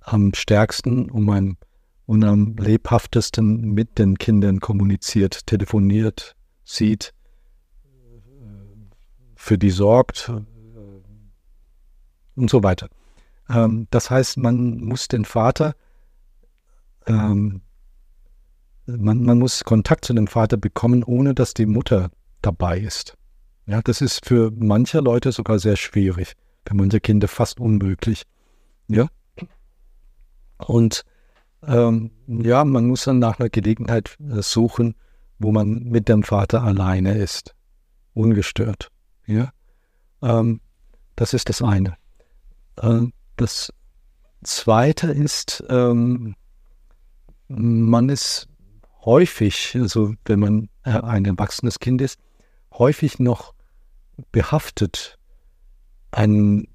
am stärksten und am, und am lebhaftesten mit den Kindern kommuniziert, telefoniert, sieht, für die sorgt äh, und so weiter. Ähm, das heißt, man muss den Vater, ähm, man, man muss Kontakt zu dem Vater bekommen, ohne dass die Mutter dabei ist. Ja, das ist für manche Leute sogar sehr schwierig, für manche Kinder fast unmöglich. Ja. Und ähm, ja, man muss dann nach einer Gelegenheit äh, suchen, wo man mit dem Vater alleine ist, ungestört. Ja? Ähm, das ist das eine. Ähm, das zweite ist, ähm, man ist häufig, also wenn man äh, ein erwachsenes Kind ist, häufig noch behaftet an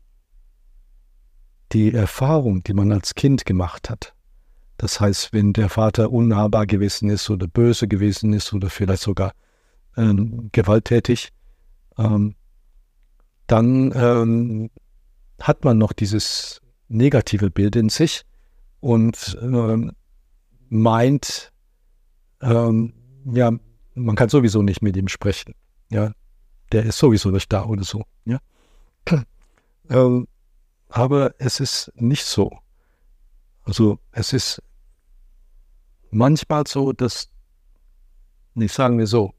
die Erfahrung, die man als Kind gemacht hat. Das heißt, wenn der Vater unnahbar gewesen ist oder böse gewesen ist oder vielleicht sogar ähm, gewalttätig, ähm, dann ähm, hat man noch dieses negative Bild in sich und ähm, meint, ähm, ja, man kann sowieso nicht mit ihm sprechen. Ja, der ist sowieso nicht da oder so. Ja, ähm, aber es ist nicht so. Also es ist manchmal so, dass, nicht sagen wir so,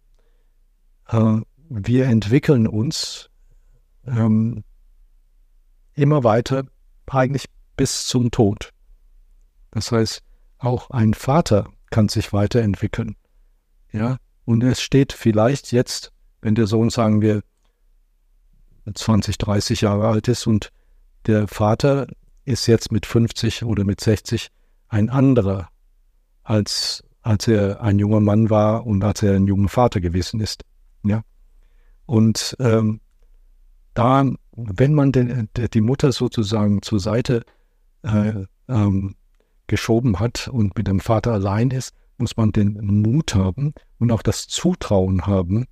äh, wir entwickeln uns ähm, immer weiter, eigentlich bis zum Tod. Das heißt, auch ein Vater kann sich weiterentwickeln. Ja, und es steht vielleicht jetzt, wenn der Sohn, sagen wir, 20, 30 Jahre alt ist und der Vater ist jetzt mit 50 oder mit 60 ein anderer, als, als er ein junger Mann war und als er ein junger Vater gewesen ist. Ja. Und ähm, da, wenn man den, die Mutter sozusagen zur Seite äh, ähm, geschoben hat und mit dem Vater allein ist, muss man den Mut haben und auch das Zutrauen haben,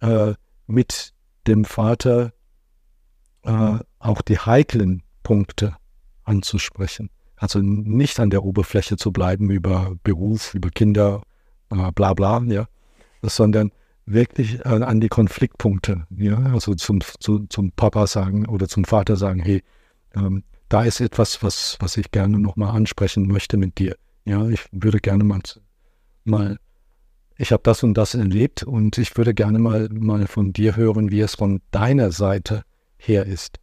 äh, mit dem Vater äh, auch die heiklen Punkte anzusprechen. Also nicht an der Oberfläche zu bleiben über Beruf, über Kinder, äh, bla bla, ja, sondern wirklich an, an die Konfliktpunkte, ja, also zum, zu, zum Papa sagen oder zum Vater sagen, hey, ähm, da ist etwas, was, was ich gerne nochmal ansprechen möchte mit dir. Ja, ich würde gerne mal, mal ich habe das und das erlebt und ich würde gerne mal, mal von dir hören, wie es von deiner Seite her ist.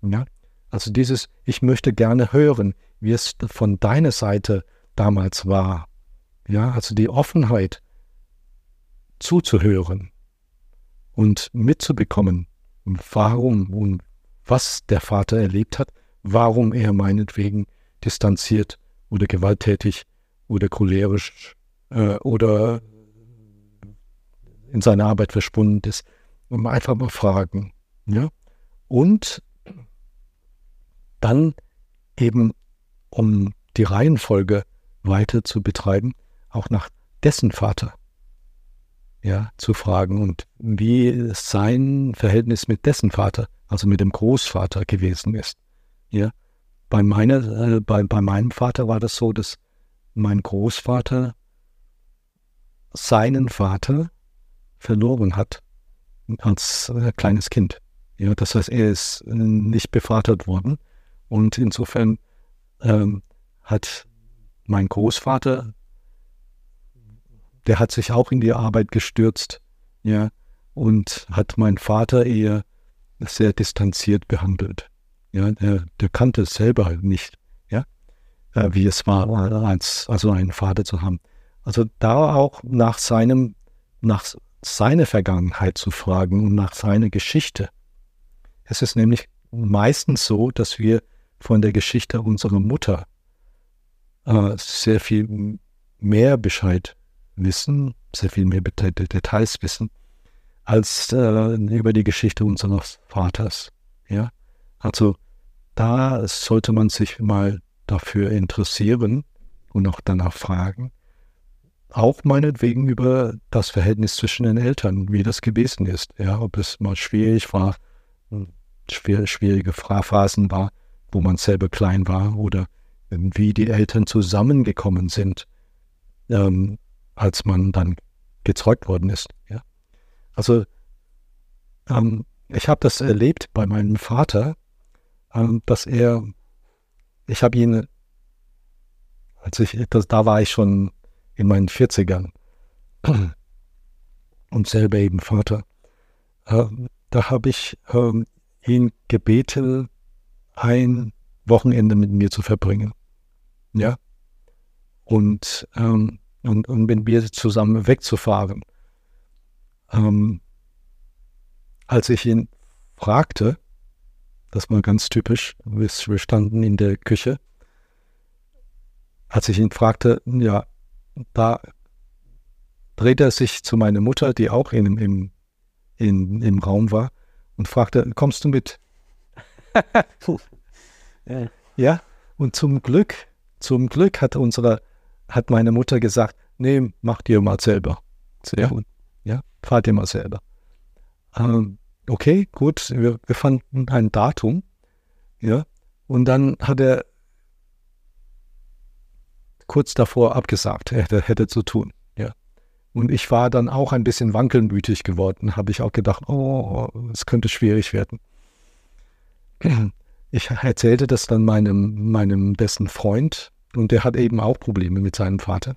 Ja, also dieses, ich möchte gerne hören, wie es von deiner Seite damals war. Ja, also die Offenheit zuzuhören und mitzubekommen, warum und was der Vater erlebt hat, warum er meinetwegen distanziert oder gewalttätig oder cholerisch äh, oder in seiner Arbeit verschwunden ist. Und einfach mal fragen. Ja? Und dann eben, um die Reihenfolge weiter zu betreiben, auch nach dessen Vater ja, zu fragen und wie sein Verhältnis mit dessen Vater, also mit dem Großvater gewesen ist. Ja, bei, meiner, äh, bei, bei meinem Vater war das so, dass mein Großvater seinen Vater verloren hat als äh, kleines Kind. Ja, das heißt, er ist äh, nicht bevatert worden und insofern ähm, hat mein Großvater der hat sich auch in die Arbeit gestürzt, ja, und hat meinen Vater eher sehr distanziert behandelt. Ja, der, der kannte es selber nicht, ja, äh, wie es war, als, also einen Vater zu haben. Also da auch nach seinem, nach seiner Vergangenheit zu fragen und nach seiner Geschichte. Es ist nämlich meistens so, dass wir von der Geschichte unserer Mutter äh, sehr viel mehr Bescheid wissen, sehr viel mehr Details wissen, als äh, über die Geschichte unseres Vaters. Ja, also da sollte man sich mal dafür interessieren und auch danach fragen. Auch meinetwegen über das Verhältnis zwischen den Eltern, wie das gewesen ist. Ja, ob es mal schwierig war, hm, schwer, schwierige Phasen war, wo man selber klein war oder wie die Eltern zusammengekommen sind. Ähm, als man dann gezeugt worden ist. Ja? Also ähm, ich habe das erlebt bei meinem Vater, ähm, dass er, ich habe ihn, als ich, das, da war ich schon in meinen 40ern und selber eben Vater, äh, da habe ich äh, ihn gebeten, ein Wochenende mit mir zu verbringen. Ja. Und ähm, und, und mit mir zusammen wegzufahren. Ähm, als ich ihn fragte, das war ganz typisch, wir standen in der Küche, als ich ihn fragte, ja, da drehte er sich zu meiner Mutter, die auch in, im, in, im Raum war, und fragte, kommst du mit? ja, und zum Glück, zum Glück hat unsere hat meine Mutter gesagt, nee, mach dir mal selber. Sehr gut. Ja, fahr dir mal selber. Ähm, okay, gut, wir, wir fanden ein Datum. Ja, und dann hat er kurz davor abgesagt, hätte, hätte zu tun. Ja. Und ich war dann auch ein bisschen wankelmütig geworden, habe ich auch gedacht, oh, es könnte schwierig werden. Ich erzählte das dann meinem, meinem besten Freund, und der hat eben auch Probleme mit seinem Vater.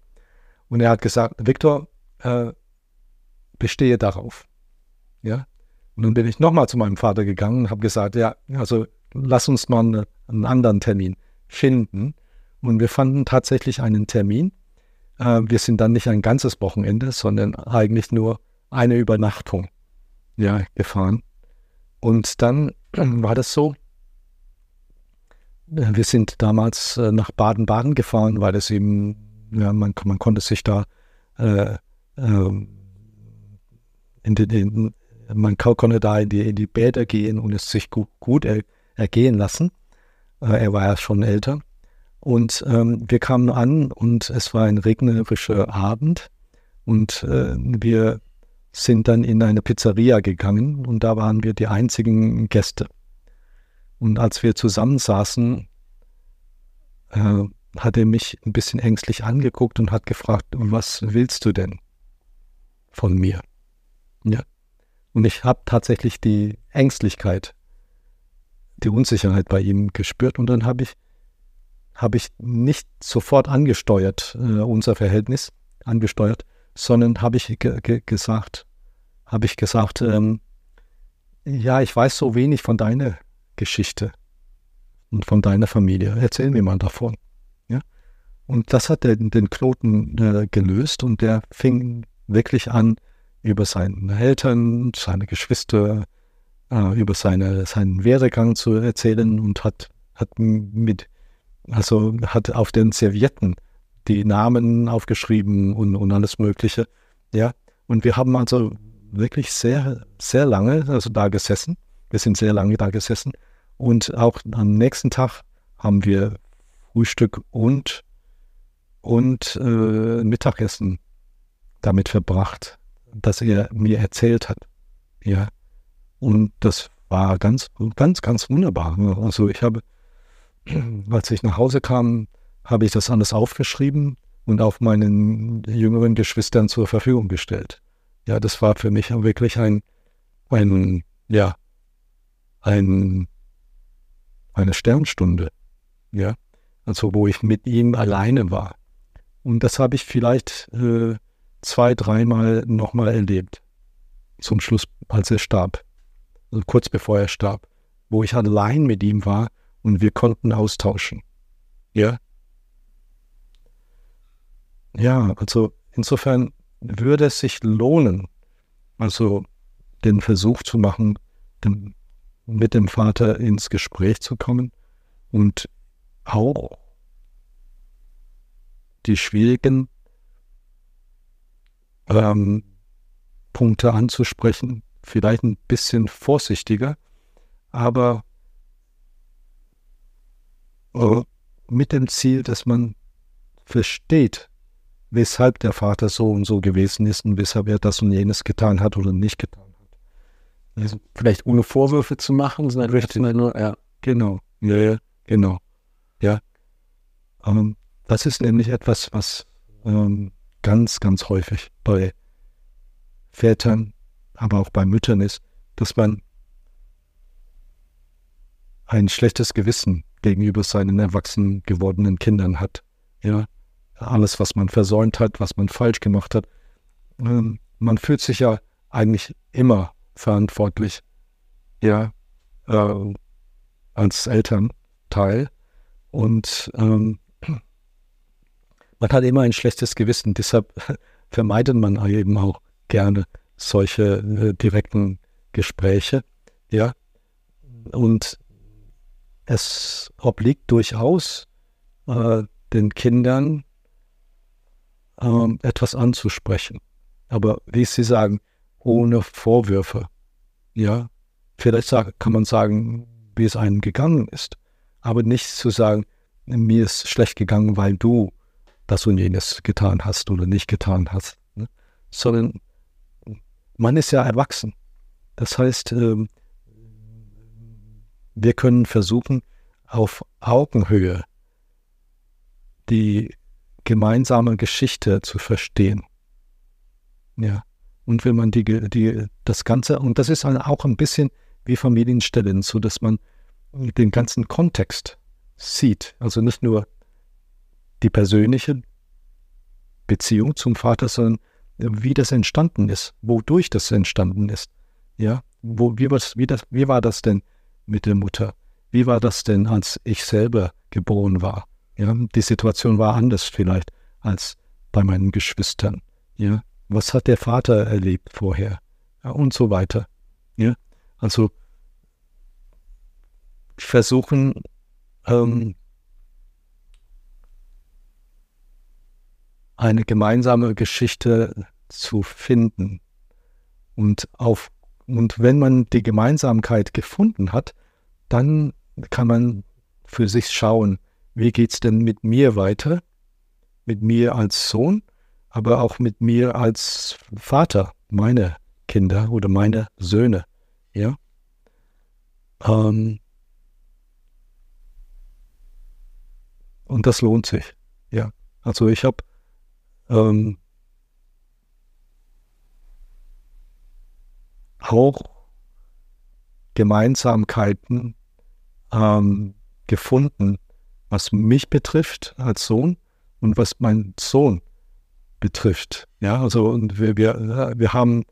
Und er hat gesagt, Viktor, äh, bestehe darauf. Ja. Und dann bin ich nochmal zu meinem Vater gegangen und habe gesagt, ja, also lass uns mal eine, einen anderen Termin finden. Und wir fanden tatsächlich einen Termin. Äh, wir sind dann nicht ein ganzes Wochenende, sondern eigentlich nur eine Übernachtung ja, gefahren. Und dann war das so, wir sind damals äh, nach Baden-Baden gefahren, weil es eben, ja, man, man konnte sich da äh, äh, in den, in, man konnte da in die, in die Bäder gehen und es sich gut, gut er, ergehen lassen. Äh, er war ja schon älter. Und ähm, wir kamen an und es war ein regnerischer Abend und äh, wir sind dann in eine Pizzeria gegangen und da waren wir die einzigen Gäste. Und als wir zusammensaßen, äh, hat er mich ein bisschen ängstlich angeguckt und hat gefragt, was willst du denn von mir? Ja. Und ich habe tatsächlich die Ängstlichkeit, die Unsicherheit bei ihm gespürt. Und dann habe ich, habe ich nicht sofort angesteuert, äh, unser Verhältnis angesteuert, sondern habe ich ge ge gesagt, habe ich gesagt, ähm, ja, ich weiß so wenig von deiner Geschichte und von deiner Familie. Erzähl mir mal davon. Ja? Und das hat den, den Knoten äh, gelöst und der fing wirklich an, über seine Eltern, seine Geschwister, äh, über seine, seinen Werdegang zu erzählen und hat, hat mit, also hat auf den Servietten die Namen aufgeschrieben und, und alles Mögliche. Ja. Und wir haben also wirklich sehr, sehr lange also da gesessen. Wir sind sehr lange da gesessen. Und auch am nächsten Tag haben wir Frühstück und, und äh, Mittagessen damit verbracht, dass er mir erzählt hat. Ja. Und das war ganz, ganz, ganz wunderbar. Also ich habe, als ich nach Hause kam, habe ich das alles aufgeschrieben und auf meinen jüngeren Geschwistern zur Verfügung gestellt. Ja, das war für mich wirklich ein, ein, ja, ein, eine Sternstunde. Ja, also wo ich mit ihm alleine war. Und das habe ich vielleicht äh, zwei, dreimal nochmal erlebt. Zum Schluss, als er starb. Also kurz bevor er starb. Wo ich allein mit ihm war und wir konnten austauschen. Ja. Ja, also insofern würde es sich lohnen, also den Versuch zu machen, dem, mit dem Vater ins Gespräch zu kommen und auch die schwierigen ähm, Punkte anzusprechen, vielleicht ein bisschen vorsichtiger, aber mit dem Ziel, dass man versteht, weshalb der Vater so und so gewesen ist und weshalb er das und jenes getan hat oder nicht getan hat. Also vielleicht ohne Vorwürfe zu machen, sondern Richtig. nur, ja. Genau, ja, ja, genau. Ja. Ähm, das ist nämlich etwas, was ähm, ganz, ganz häufig bei Vätern, aber auch bei Müttern ist, dass man ein schlechtes Gewissen gegenüber seinen erwachsen gewordenen Kindern hat. Ja, alles, was man versäumt hat, was man falsch gemacht hat. Ähm, man fühlt sich ja eigentlich immer verantwortlich, ja, äh, als Elternteil. Und ähm, man hat immer ein schlechtes Gewissen. Deshalb vermeidet man eben auch gerne solche äh, direkten Gespräche, ja. Und es obliegt durchaus äh, den Kindern ähm, etwas anzusprechen. Aber wie Sie sagen, ohne Vorwürfe. Ja, vielleicht kann man sagen, wie es einem gegangen ist, aber nicht zu sagen, mir ist schlecht gegangen, weil du das und jenes getan hast oder nicht getan hast, ne? sondern man ist ja erwachsen. Das heißt, ähm, wir können versuchen, auf Augenhöhe die gemeinsame Geschichte zu verstehen. Ja. Und wenn man die, die, das Ganze, und das ist auch ein bisschen wie Familienstellen, so dass man den ganzen Kontext sieht. Also nicht nur die persönliche Beziehung zum Vater, sondern wie das entstanden ist, wodurch das entstanden ist. Ja, wo, wie, was, wie, das, wie war das denn mit der Mutter? Wie war das denn, als ich selber geboren war? Ja, die Situation war anders vielleicht als bei meinen Geschwistern. Ja, was hat der Vater erlebt vorher? Ja, und so weiter. Ja, also versuchen, ähm, eine gemeinsame Geschichte zu finden. Und auf, und wenn man die Gemeinsamkeit gefunden hat, dann kann man für sich schauen, wie geht es denn mit mir weiter? Mit mir als Sohn, aber auch mit mir als Vater, meine Kinder oder meine Söhne. Ja. Ähm, und das lohnt sich. Ja. Also ich habe ähm, auch Gemeinsamkeiten ähm, gefunden, was mich betrifft als Sohn und was mein Sohn betrifft. Ja, also und wir, wir, wir haben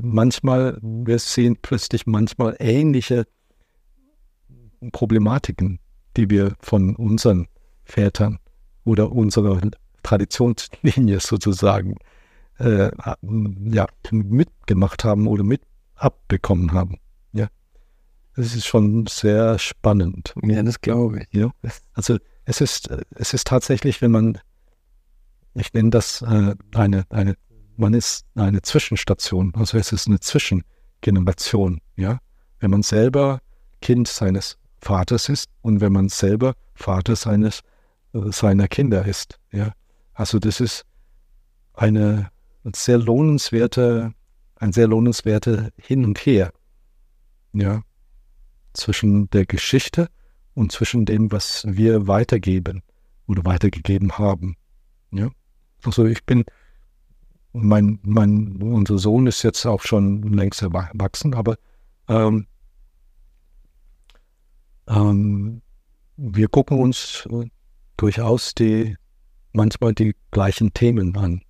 manchmal, wir sehen plötzlich manchmal ähnliche Problematiken, die wir von unseren Vätern oder unserer Traditionslinie sozusagen äh, ja, mitgemacht haben oder mit abbekommen haben. Ja. Das ist schon sehr spannend. Ja, das glaube ich. Ja. Also es ist, es ist tatsächlich, wenn man, ich nenne das äh, eine, eine, man ist eine Zwischenstation, also es ist eine Zwischengeneration, ja. Wenn man selber Kind seines Vaters ist und wenn man selber Vater seines, äh, seiner Kinder ist, ja. Also das ist eine sehr lohnenswerte, ein sehr lohnenswerter Hin und Her, ja, zwischen der Geschichte und zwischen dem, was wir weitergeben oder weitergegeben haben. Ja? Also ich bin, mein, mein, unser Sohn ist jetzt auch schon längst erwachsen, aber ähm, ähm, wir gucken uns durchaus die manchmal die gleichen Themen an.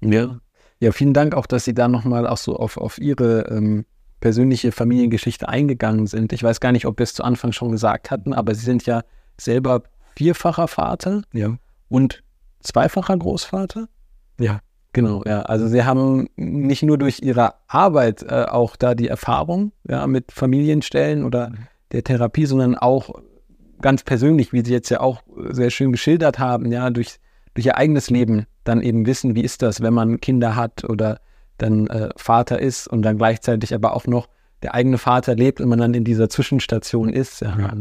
Ja. Ja, vielen Dank auch, dass Sie da nochmal auch so auf, auf Ihre ähm, persönliche Familiengeschichte eingegangen sind. Ich weiß gar nicht, ob wir es zu Anfang schon gesagt hatten, aber Sie sind ja selber vierfacher Vater ja. und zweifacher Großvater. Ja. Genau, ja. Also Sie haben nicht nur durch Ihre Arbeit äh, auch da die Erfahrung ja, mit Familienstellen oder der Therapie, sondern auch ganz persönlich, wie Sie jetzt ja auch sehr schön geschildert haben, ja, durch, durch Ihr eigenes Leben dann eben wissen, wie ist das, wenn man Kinder hat oder dann äh, Vater ist und dann gleichzeitig aber auch noch der eigene Vater lebt und man dann in dieser Zwischenstation ist. Ja. Ja.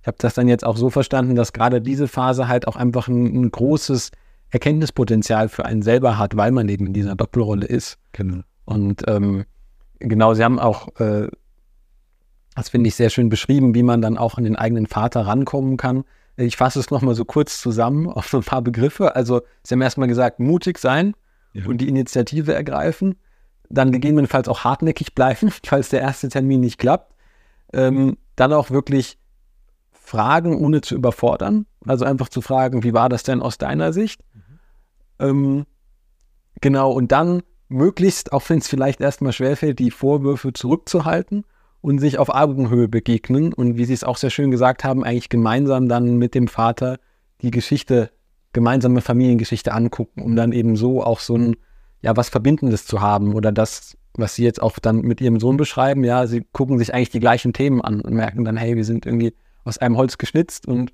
Ich habe das dann jetzt auch so verstanden, dass gerade diese Phase halt auch einfach ein, ein, großes Erkenntnispotenzial für einen selber hat, weil man eben in dieser Doppelrolle ist. Genau. Und ähm, genau, Sie haben auch, äh, das finde ich sehr schön beschrieben, wie man dann auch an den eigenen Vater rankommen kann. Ich fasse es nochmal so kurz zusammen auf so ein paar Begriffe. Also, Sie haben erstmal gesagt, mutig sein ja. und die Initiative ergreifen dann gegebenenfalls auch hartnäckig bleiben, falls der erste Termin nicht klappt. Ähm, dann auch wirklich fragen, ohne zu überfordern. Also einfach zu fragen, wie war das denn aus deiner Sicht? Mhm. Ähm, genau, und dann möglichst, auch wenn es vielleicht erstmal schwerfällt, die Vorwürfe zurückzuhalten und sich auf Augenhöhe begegnen und wie Sie es auch sehr schön gesagt haben, eigentlich gemeinsam dann mit dem Vater die Geschichte, gemeinsame Familiengeschichte angucken, um dann eben so auch so ein ja, was Verbindendes zu haben oder das, was Sie jetzt auch dann mit Ihrem Sohn beschreiben, ja, Sie gucken sich eigentlich die gleichen Themen an und merken dann, hey, wir sind irgendwie aus einem Holz geschnitzt und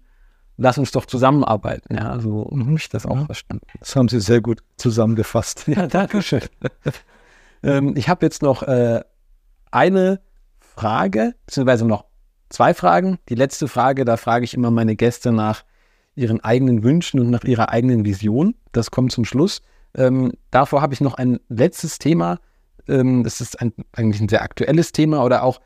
lass uns doch zusammenarbeiten. Ja, so habe ich das auch ja, verstanden. Das haben Sie sehr gut zusammengefasst. Ja, danke schön. ähm, ich habe jetzt noch äh, eine Frage, beziehungsweise noch zwei Fragen. Die letzte Frage, da frage ich immer meine Gäste nach ihren eigenen Wünschen und nach ihrer eigenen Vision. Das kommt zum Schluss. Ähm, davor habe ich noch ein letztes Thema. Ähm, das ist ein, eigentlich ein sehr aktuelles Thema oder auch,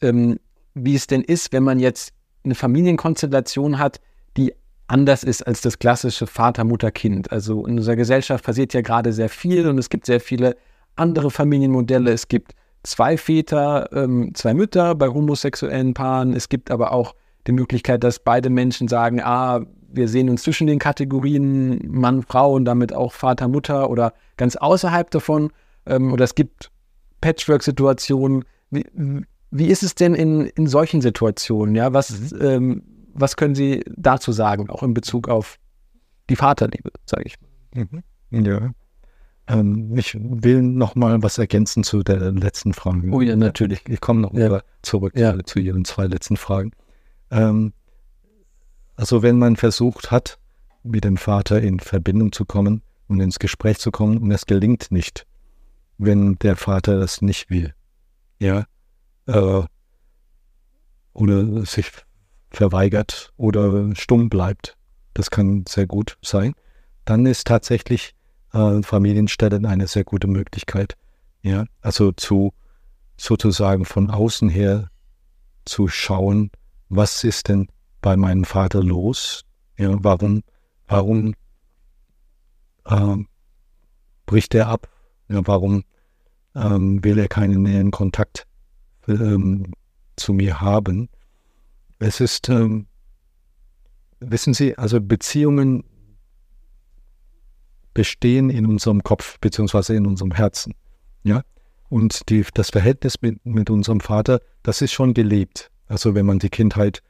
ähm, wie es denn ist, wenn man jetzt eine Familienkonstellation hat, die anders ist als das klassische Vater, Mutter, Kind. Also in unserer Gesellschaft passiert ja gerade sehr viel und es gibt sehr viele andere Familienmodelle. Es gibt zwei Väter, ähm, zwei Mütter bei homosexuellen Paaren. Es gibt aber auch die Möglichkeit, dass beide Menschen sagen, ah, wir sehen uns zwischen den Kategorien Mann, Frau und damit auch Vater, Mutter oder ganz außerhalb davon. Ähm, oder es gibt Patchwork-Situationen. Wie, wie ist es denn in, in solchen Situationen? Ja, was, mhm. ähm, was können Sie dazu sagen, auch in Bezug auf die Vaterliebe, sage ich mal? Mhm. Ja. Ähm, ich will noch mal was ergänzen zu der letzten Frage. Oh ja, natürlich. Ich, komme noch ja. zurück ja. zu Ihren zwei letzten Fragen. Ähm, also wenn man versucht hat, mit dem Vater in Verbindung zu kommen und ins Gespräch zu kommen und es gelingt nicht, wenn der Vater das nicht will, ja, äh, oder sich verweigert oder stumm bleibt, das kann sehr gut sein, dann ist tatsächlich äh, Familienstellen eine sehr gute Möglichkeit, ja, also zu sozusagen von außen her zu schauen, was ist denn bei meinem Vater los? Ja, warum, warum äh, bricht er ab? Ja, warum ähm, will er keinen näheren Kontakt ähm, zu mir haben. Es ist, ähm, wissen Sie, also Beziehungen bestehen in unserem Kopf beziehungsweise in unserem Herzen. Ja, und die, das Verhältnis mit, mit unserem Vater, das ist schon gelebt. Also wenn man die Kindheit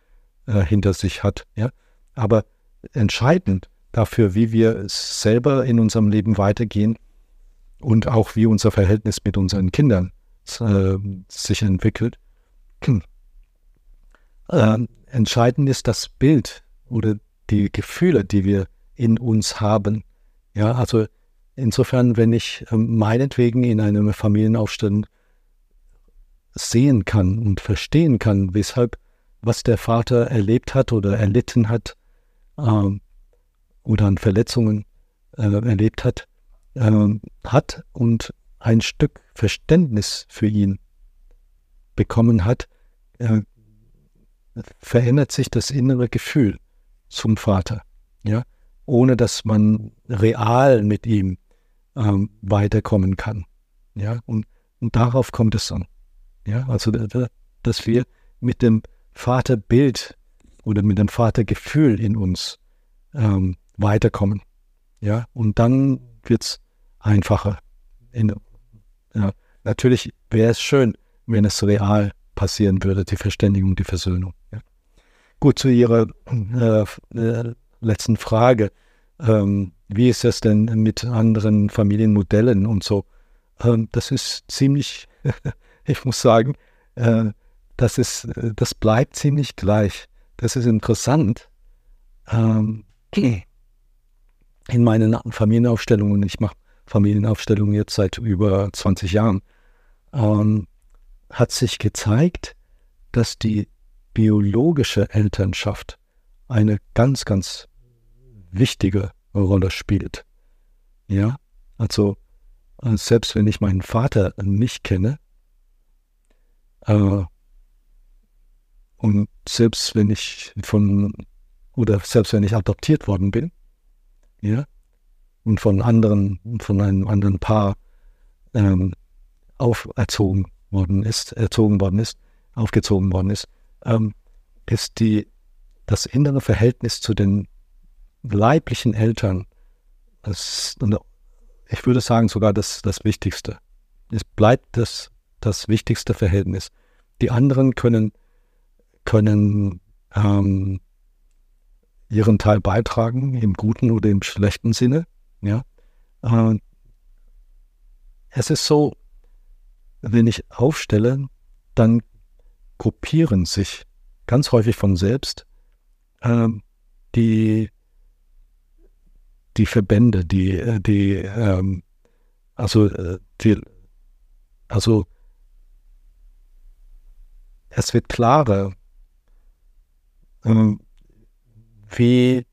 äh, hinter sich hat. Ja, aber entscheidend dafür, wie wir selber in unserem Leben weitergehen und auch wie unser Verhältnis mit unseren Kindern äh, sich entwickelt. Äh, entscheidend ist das Bild oder die Gefühle, die wir in uns haben. Ja, also insofern, wenn ich äh, meinetwegen in einem Familienaufstand sehen kann und verstehen kann, weshalb, was der Vater erlebt hat oder erlitten hat, äh, oder an Verletzungen äh, erlebt hat, äh, hat und ein Stück Verständnis für ihn bekommen hat, äh, verändert sich das innere Gefühl zum Vater, ja, ohne dass man real mit ihm ähm, weiterkommen kann, ja, und, und darauf kommt es an, ja, also dass wir mit dem Vaterbild oder mit dem Vatergefühl in uns ähm, weiterkommen. Ja, und dann wird es einfacher. In, ja, natürlich wäre es schön, wenn es real passieren würde, die Verständigung, die Versöhnung. Ja. Gut, zu Ihrer äh, äh, letzten Frage. Ähm, wie ist es denn mit anderen Familienmodellen und so? Ähm, das ist ziemlich, ich muss sagen, äh, das, ist, das bleibt ziemlich gleich. Das ist interessant. Ähm, in meinen Familienaufstellungen, ich mache Familienaufstellungen jetzt seit über 20 Jahren, ähm, hat sich gezeigt, dass die biologische Elternschaft eine ganz, ganz wichtige Rolle spielt. Ja, also äh, selbst wenn ich meinen Vater nicht kenne, äh, und selbst wenn ich von, oder selbst wenn ich adoptiert worden bin, ja, und von anderen, von einem anderen Paar ähm, auferzogen worden ist, erzogen worden ist, aufgezogen worden ist, ähm, ist die, das innere Verhältnis zu den leiblichen Eltern, das, ich würde sagen sogar das, das Wichtigste. Es bleibt das, das wichtigste Verhältnis. Die anderen können, können ähm, ihren Teil beitragen, im guten oder im schlechten Sinne. Ja. Äh, es ist so, wenn ich aufstelle, dann gruppieren sich ganz häufig von selbst äh, die, die Verbände, die, äh, die, ähm, also, äh, die, also es wird klarer, ähm, wie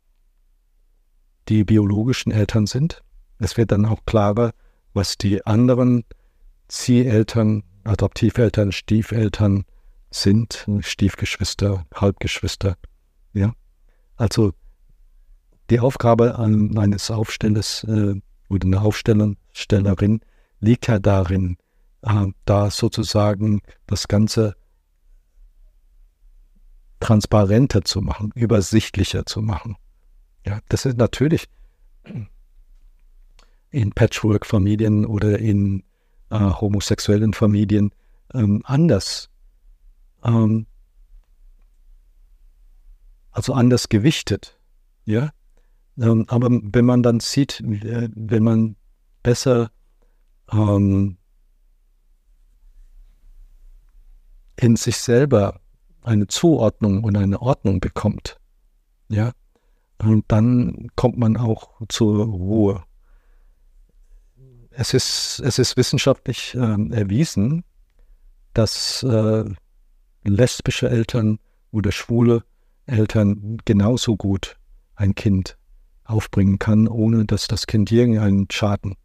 die biologischen Eltern sind. Es wird dann auch klarer, was die anderen Zieheltern, Adoptiveltern, Stiefeltern sind, Stiefgeschwister, Halbgeschwister. Ja, also die Aufgabe eines Aufstellers äh, oder einer Aufstellerin liegt ja darin, äh, da sozusagen das Ganze transparenter zu machen, übersichtlicher zu machen. Ja, das ist natürlich in Patchwork-Familien oder in äh, homosexuellen Familien ähm, anders. Ähm, also anders gewichtet. Ja. Ähm, aber wenn man dann sieht, äh, wenn man besser ähm, in sich selber eine Zuordnung und eine Ordnung bekommt, ja, und dann kommt man auch zur Ruhe. Es ist, es ist wissenschaftlich äh, erwiesen, dass äh, lesbische Eltern oder schwule Eltern genauso gut ein Kind aufbringen kann, ohne dass das Kind irgendeinen Schaden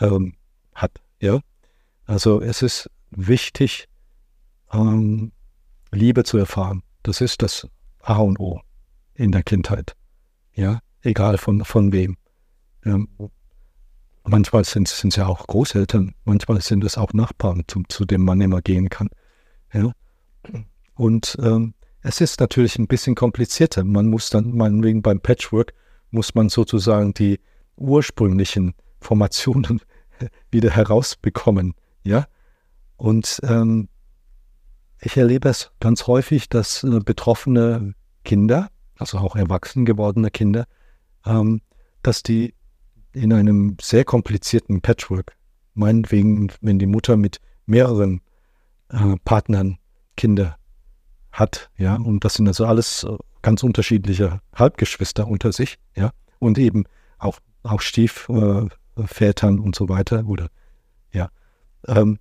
ähm, hat. Ja? Also es ist wichtig, ähm, Liebe zu erfahren. Das ist das A und O in der Kindheit. Ja, egal von, von wem. Ähm, Manchmal sind es ja auch Großeltern, manchmal sind es auch Nachbarn, zu, zu dem man immer gehen kann. Ja? Und ähm, es ist natürlich ein bisschen komplizierter. Man muss dann, meinetwegen beim Patchwork, muss man sozusagen die ursprünglichen Formationen wieder herausbekommen. Ja? Und ähm, ich erlebe es ganz häufig, dass äh, betroffene Kinder, also auch erwachsen gewordene Kinder, ähm, dass die in einem sehr komplizierten Patchwork, meinetwegen, wenn die Mutter mit mehreren äh, Partnern Kinder hat, ja, und das sind also alles äh, ganz unterschiedliche Halbgeschwister unter sich, ja, und eben auch, auch Stiefvätern und so weiter, oder, ja, ähm,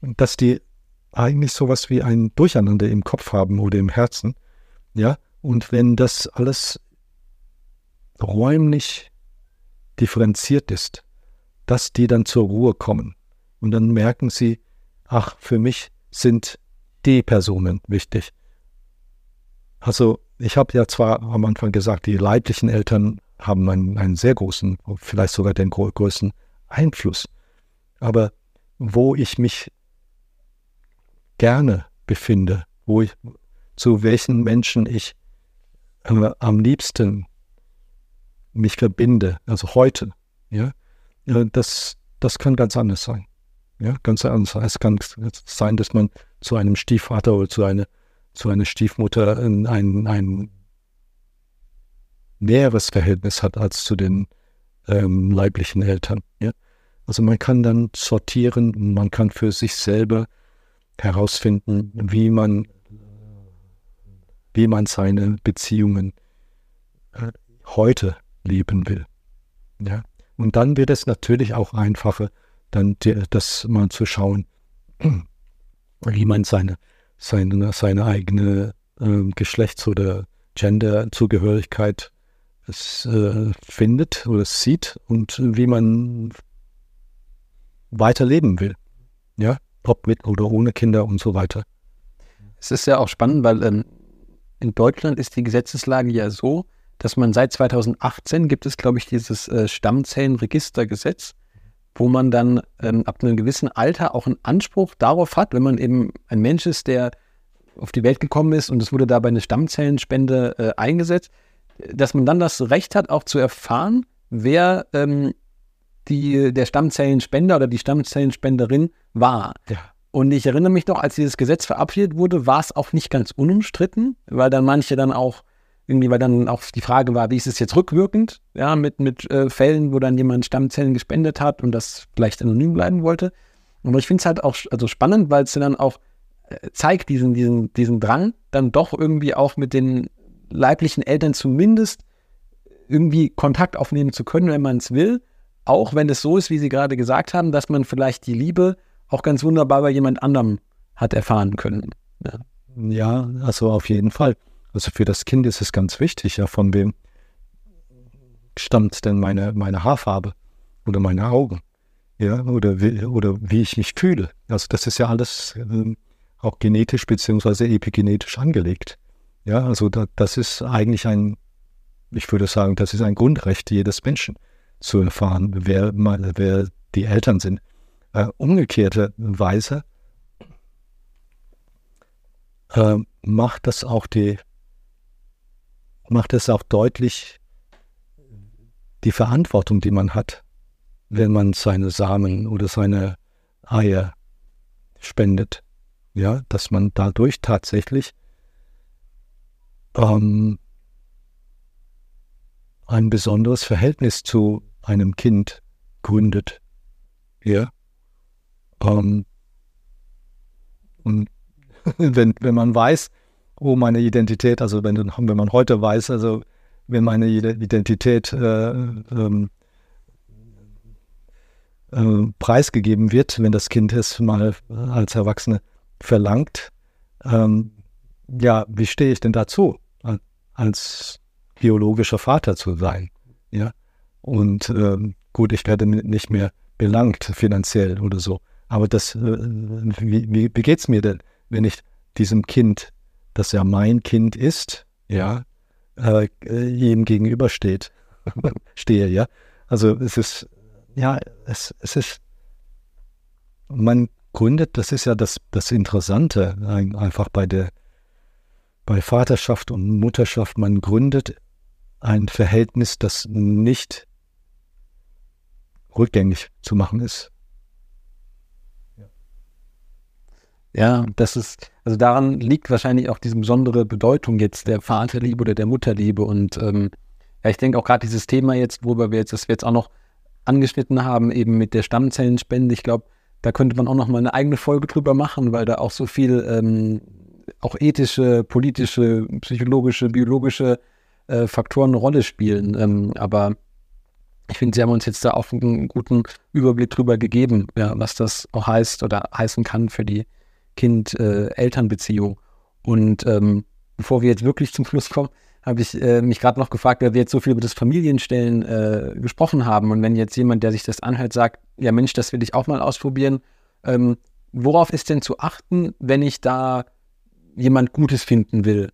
dass die eigentlich sowas wie ein Durcheinander im Kopf haben oder im Herzen, ja, und wenn das alles räumlich differenziert ist, dass die dann zur Ruhe kommen und dann merken sie, ach, für mich sind die Personen wichtig. Also ich habe ja zwar am Anfang gesagt, die leiblichen Eltern haben einen, einen sehr großen, vielleicht sogar den größten Einfluss. Aber wo ich mich gerne befinde, wo ich, zu welchen Menschen ich äh, am liebsten mich verbinde, also heute, ja, das, das kann ganz anders sein. Ja, ganz anders. Es kann sein, dass man zu einem Stiefvater oder zu einer, zu einer Stiefmutter ein, ein, ein näheres Verhältnis hat als zu den ähm, leiblichen Eltern. Ja? Also man kann dann sortieren, man kann für sich selber herausfinden, wie man, wie man seine Beziehungen äh, heute leben will. Ja? Und dann wird es natürlich auch einfacher, dann das mal zu schauen, wie man seine, seine, seine eigene äh, Geschlechts- oder Genderzugehörigkeit äh, findet oder sieht und wie man weiterleben will. Ja, ob mit oder ohne Kinder und so weiter. Es ist ja auch spannend, weil ähm, in Deutschland ist die Gesetzeslage ja so, dass man seit 2018 gibt es, glaube ich, dieses äh, Stammzellenregistergesetz, wo man dann ähm, ab einem gewissen Alter auch einen Anspruch darauf hat, wenn man eben ein Mensch ist, der auf die Welt gekommen ist und es wurde dabei eine Stammzellenspende äh, eingesetzt, dass man dann das Recht hat, auch zu erfahren, wer ähm, die, der Stammzellenspender oder die Stammzellenspenderin war. Ja. Und ich erinnere mich noch, als dieses Gesetz verabschiedet wurde, war es auch nicht ganz unumstritten, weil dann manche dann auch irgendwie, weil dann auch die Frage war, wie ist es jetzt rückwirkend, ja, mit, mit äh, Fällen, wo dann jemand Stammzellen gespendet hat und das vielleicht anonym bleiben wollte. Aber ich finde es halt auch also spannend, weil es dann auch äh, zeigt, diesen, diesen, diesen Drang, dann doch irgendwie auch mit den leiblichen Eltern zumindest irgendwie Kontakt aufnehmen zu können, wenn man es will. Auch wenn es so ist, wie Sie gerade gesagt haben, dass man vielleicht die Liebe auch ganz wunderbar bei jemand anderem hat erfahren können. Ja, ja also auf jeden Fall. Also für das Kind ist es ganz wichtig, ja, von wem stammt denn meine, meine Haarfarbe oder meine Augen, ja, oder wie, oder wie ich mich fühle. Also das ist ja alles äh, auch genetisch beziehungsweise epigenetisch angelegt. Ja, also da, das ist eigentlich ein, ich würde sagen, das ist ein Grundrecht jedes Menschen zu erfahren, wer, wer die Eltern sind. Äh, umgekehrterweise äh, macht das auch die macht es auch deutlich die Verantwortung, die man hat, wenn man seine Samen oder seine Eier spendet. Ja, dass man dadurch tatsächlich ähm, ein besonderes Verhältnis zu einem Kind gründet. Ja. Ähm, und wenn, wenn man weiß, oh, meine Identität, also wenn, wenn man heute weiß, also wenn meine Identität äh, ähm, äh, preisgegeben wird, wenn das Kind es mal als Erwachsene verlangt, ähm, ja, wie stehe ich denn dazu, als biologischer Vater zu sein? Ja, und ähm, gut, ich werde nicht mehr belangt finanziell oder so, aber das, äh, wie, wie, wie geht es mir denn, wenn ich diesem Kind dass er mein Kind ist, ja, äh, ihm gegenübersteht, stehe, ja. Also es ist ja, es, es ist, man gründet, das ist ja das, das Interessante einfach bei der, bei Vaterschaft und Mutterschaft, man gründet ein Verhältnis, das nicht rückgängig zu machen ist. Ja, das ist, also daran liegt wahrscheinlich auch diese besondere Bedeutung jetzt der Vaterliebe oder der Mutterliebe. Und ähm, ja, ich denke auch gerade dieses Thema jetzt, worüber wir jetzt, das wir jetzt auch noch angeschnitten haben, eben mit der Stammzellenspende, ich glaube, da könnte man auch noch mal eine eigene Folge drüber machen, weil da auch so viel ähm, auch ethische, politische, psychologische, biologische äh, Faktoren eine Rolle spielen. Ähm, aber ich finde, Sie haben uns jetzt da auch einen guten Überblick drüber gegeben, ja, was das auch heißt oder heißen kann für die Kind-Eltern-Beziehung. Und ähm, bevor wir jetzt wirklich zum Schluss kommen, habe ich äh, mich gerade noch gefragt, weil wir jetzt so viel über das Familienstellen äh, gesprochen haben. Und wenn jetzt jemand, der sich das anhört, sagt, ja Mensch, das will ich auch mal ausprobieren, ähm, worauf ist denn zu achten, wenn ich da jemand Gutes finden will,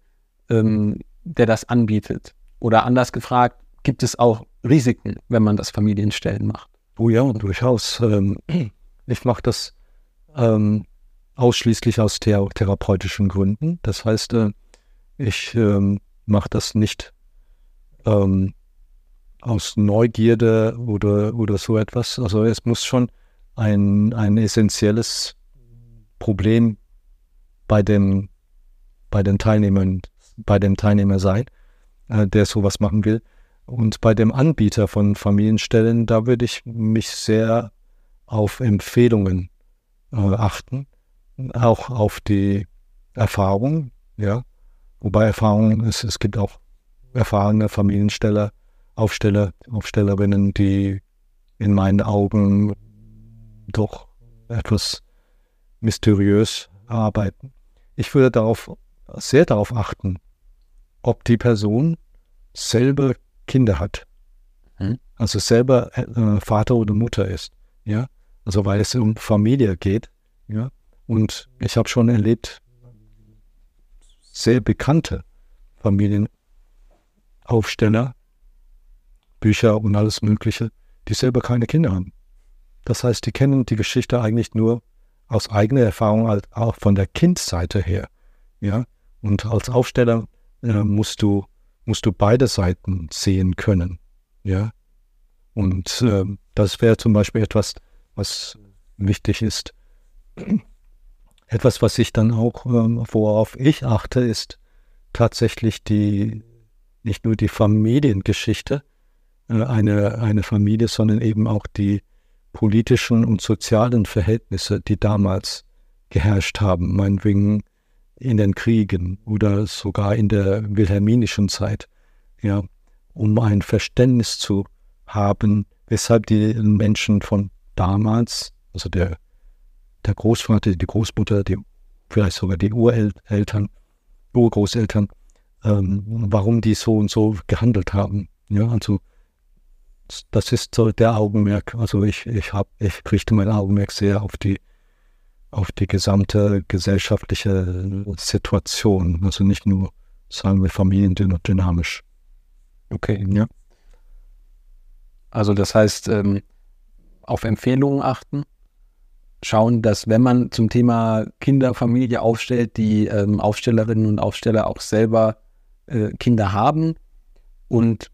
ähm, der das anbietet? Oder anders gefragt, gibt es auch Risiken, wenn man das Familienstellen macht? Oh ja, durchaus. Ähm, ich mache das ähm, ausschließlich aus thera therapeutischen Gründen. Das heißt, äh, ich ähm, mache das nicht ähm, aus Neugierde oder, oder so etwas. Also es muss schon ein, ein essentielles Problem bei dem, bei den Teilnehmern, bei dem Teilnehmer sein, äh, der sowas machen will. Und bei dem Anbieter von Familienstellen, da würde ich mich sehr auf Empfehlungen äh, achten auch auf die Erfahrung, ja. Wobei Erfahrung ist, es gibt auch erfahrene Familiensteller, Aufsteller, Aufstellerinnen, die in meinen Augen doch etwas mysteriös arbeiten. Ich würde darauf, sehr darauf achten, ob die Person selber Kinder hat. Hm? Also selber äh, Vater oder Mutter ist. Ja. Also weil es um Familie geht. Ja. Und ich habe schon erlebt, sehr bekannte Familienaufsteller, Bücher und alles Mögliche, die selber keine Kinder haben. Das heißt, die kennen die Geschichte eigentlich nur aus eigener Erfahrung, halt auch von der Kindseite her. Ja? Und als Aufsteller äh, musst, du, musst du beide Seiten sehen können. Ja? Und äh, das wäre zum Beispiel etwas, was wichtig ist. Etwas, was ich dann auch, ähm, worauf ich achte, ist tatsächlich die, nicht nur die Familiengeschichte, äh, eine, eine Familie, sondern eben auch die politischen und sozialen Verhältnisse, die damals geherrscht haben, meinetwegen in den Kriegen oder sogar in der wilhelminischen Zeit, ja, um ein Verständnis zu haben, weshalb die Menschen von damals, also der der Großvater, die Großmutter, die, vielleicht sogar die Ureltern, Urgroßeltern, ähm, warum die so und so gehandelt haben. Ja, also das ist so der Augenmerk. Also ich, ich habe, ich richte mein Augenmerk sehr auf die, auf die gesamte gesellschaftliche Situation. Also nicht nur, sagen wir, familiendynamisch. Okay. Ja. Also das heißt, ähm, auf Empfehlungen achten schauen, dass wenn man zum Thema Kinderfamilie aufstellt, die ähm, Aufstellerinnen und Aufsteller auch selber äh, Kinder haben und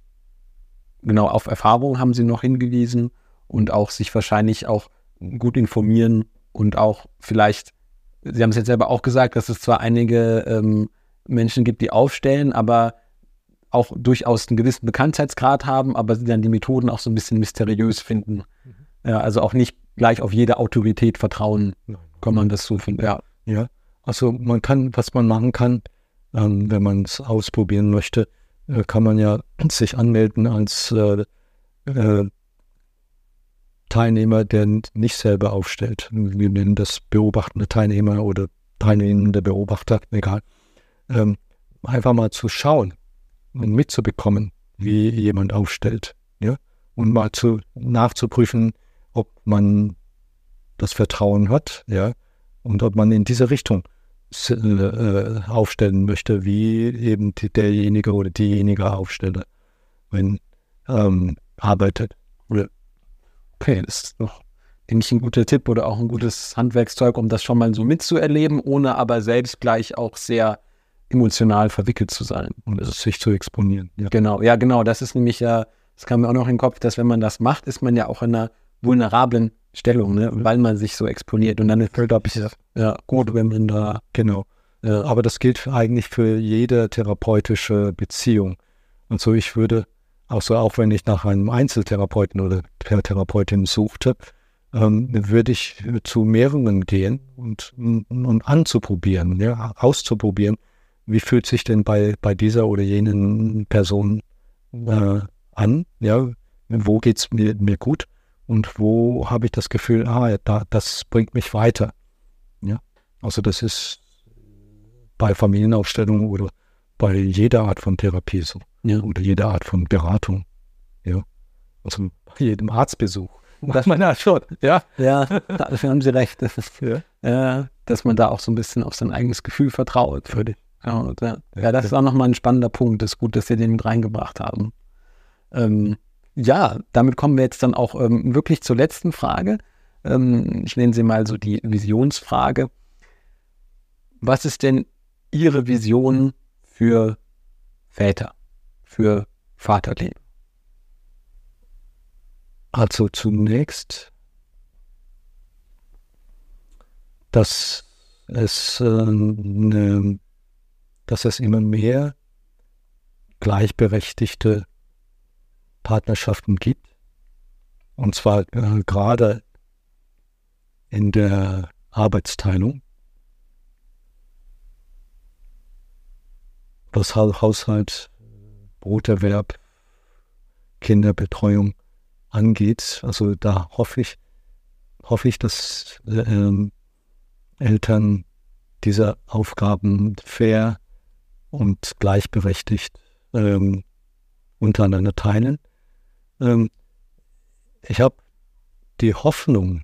genau auf Erfahrungen haben sie noch hingewiesen und auch sich wahrscheinlich auch gut informieren und auch vielleicht, Sie haben es jetzt selber auch gesagt, dass es zwar einige ähm, Menschen gibt, die aufstellen, aber auch durchaus einen gewissen Bekanntheitsgrad haben, aber sie dann die Methoden auch so ein bisschen mysteriös finden. Mhm. Ja, also auch nicht gleich auf jede Autorität vertrauen, kann man das so finden. Ja. ja, also man kann, was man machen kann, ähm, wenn man es ausprobieren möchte, äh, kann man ja sich anmelden als äh, äh, Teilnehmer, der nicht selber aufstellt. Wir nennen das beobachtende Teilnehmer oder teilnehmende Beobachter, egal. Ähm, einfach mal zu schauen und mitzubekommen, wie jemand aufstellt. Ja? Und mal zu, nachzuprüfen, ob man das Vertrauen hat, ja, und ob man in diese Richtung äh, aufstellen möchte, wie eben die, derjenige oder diejenige Aufsteller, wenn ähm, arbeitet. Okay, das ist doch, denke ich, ein guter Tipp oder auch ein gutes Handwerkszeug, um das schon mal so mitzuerleben, ohne aber selbst gleich auch sehr emotional verwickelt zu sein. Und es sich zu exponieren. Ja. Genau, ja, genau. Das ist nämlich ja, das kam mir auch noch in den Kopf, dass wenn man das macht, ist man ja auch in einer vulnerablen Stellung, ne? weil man sich so exponiert. Und dann ist es, glaube ich, ja, gut, wenn man da. Genau. Ja. Aber das gilt eigentlich für jede therapeutische Beziehung. Und so, ich würde, also auch wenn ich nach einem Einzeltherapeuten oder Therapeutin suchte, ähm, würde ich zu mehreren gehen und, und anzuprobieren, ja, auszuprobieren, wie fühlt sich denn bei, bei dieser oder jenen Person äh, an, ja, wo geht es mir, mir gut und wo habe ich das Gefühl, ah, da, das bringt mich weiter. Ja, also das ist bei Familienaufstellungen oder bei jeder Art von Therapie so ja. oder jeder Art von Beratung. Ja, also bei jedem Arztbesuch. Das man ja schon, ja. Ja, dafür haben Sie recht. Das ist, ja. äh, dass man da auch so ein bisschen auf sein eigenes Gefühl vertraut. Völlig. Ja, ja, ja, das ist auch nochmal ein spannender Punkt. Das ist gut, dass Sie den mit reingebracht haben. Ähm, ja, damit kommen wir jetzt dann auch ähm, wirklich zur letzten Frage. Ähm, ich nenne sie mal so die Visionsfrage. Was ist denn Ihre Vision für Väter, für Vaterleben? Also zunächst, dass es äh, eine dass es immer mehr gleichberechtigte Partnerschaften gibt. Und zwar äh, gerade in der Arbeitsteilung. Was Haushalt, Broterwerb, Kinderbetreuung angeht. Also da hoffe ich, hoffe ich, dass äh, Eltern diese Aufgaben fair und gleichberechtigt ähm, untereinander teilen. Ähm, ich habe die Hoffnung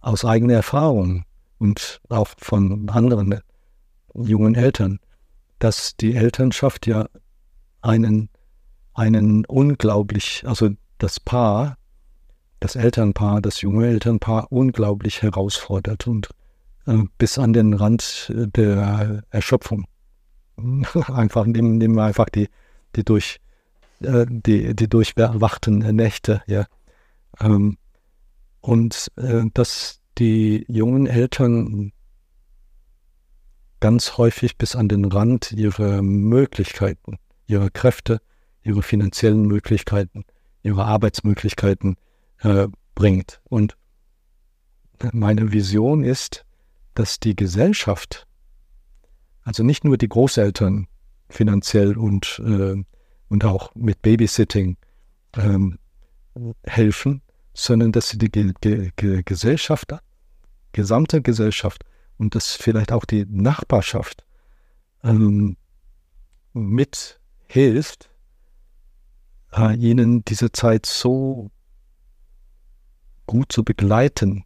aus eigener Erfahrung und auch von anderen jungen Eltern, dass die Elternschaft ja einen, einen unglaublich, also das Paar, das Elternpaar, das junge Elternpaar unglaublich herausfordert und äh, bis an den Rand der Erschöpfung. einfach nehmen, nehmen wir einfach die, die durch äh, die, die durchwachten Nächte, ja. Ähm, und dass die jungen Eltern ganz häufig bis an den Rand ihrer Möglichkeiten, ihrer Kräfte, ihre finanziellen Möglichkeiten, ihre Arbeitsmöglichkeiten äh, bringt. Und meine Vision ist, dass die Gesellschaft, also nicht nur die Großeltern finanziell und, äh, und auch mit Babysitting ähm, helfen, sondern dass sie die Ge Ge Gesellschaft, gesamte Gesellschaft und dass vielleicht auch die Nachbarschaft ähm, mithilft, äh, ihnen diese Zeit so gut zu begleiten,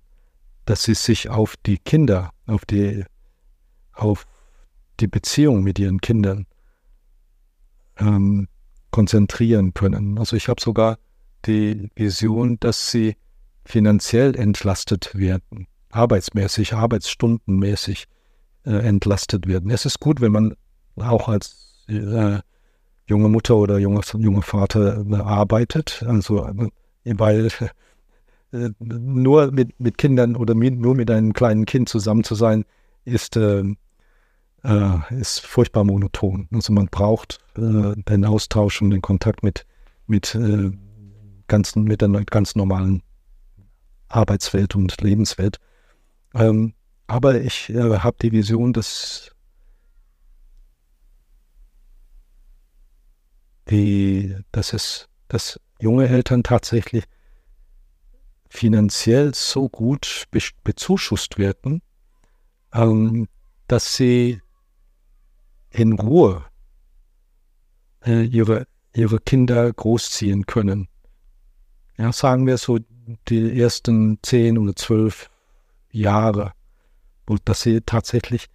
dass sie sich auf die Kinder, auf die, auf die Beziehung mit ihren Kindern ähm, konzentrieren können. Also ich habe sogar die Vision, dass sie finanziell entlastet werden, arbeitsmäßig, arbeitsstundenmäßig äh, entlastet werden. Es ist gut, wenn man auch als äh, junge Mutter oder junger junge Vater äh, arbeitet, also äh, weil äh, nur mit, mit Kindern oder mit, nur mit einem kleinen Kind zusammen zu sein, ist, äh, ist furchtbar monoton. Also man braucht äh, den Austausch und den Kontakt mit, mit, äh, ganz, mit der ganz normalen Arbeitswelt und Lebenswelt. Ähm, aber ich äh, habe die Vision, dass die, dass es, dass junge Eltern tatsächlich finanziell so gut be bezuschusst werden, ähm, dass sie in Ruhe äh, ihre, ihre Kinder großziehen können. Ja, sagen wir so die ersten zehn oder zwölf Jahre, und dass sie tatsächlich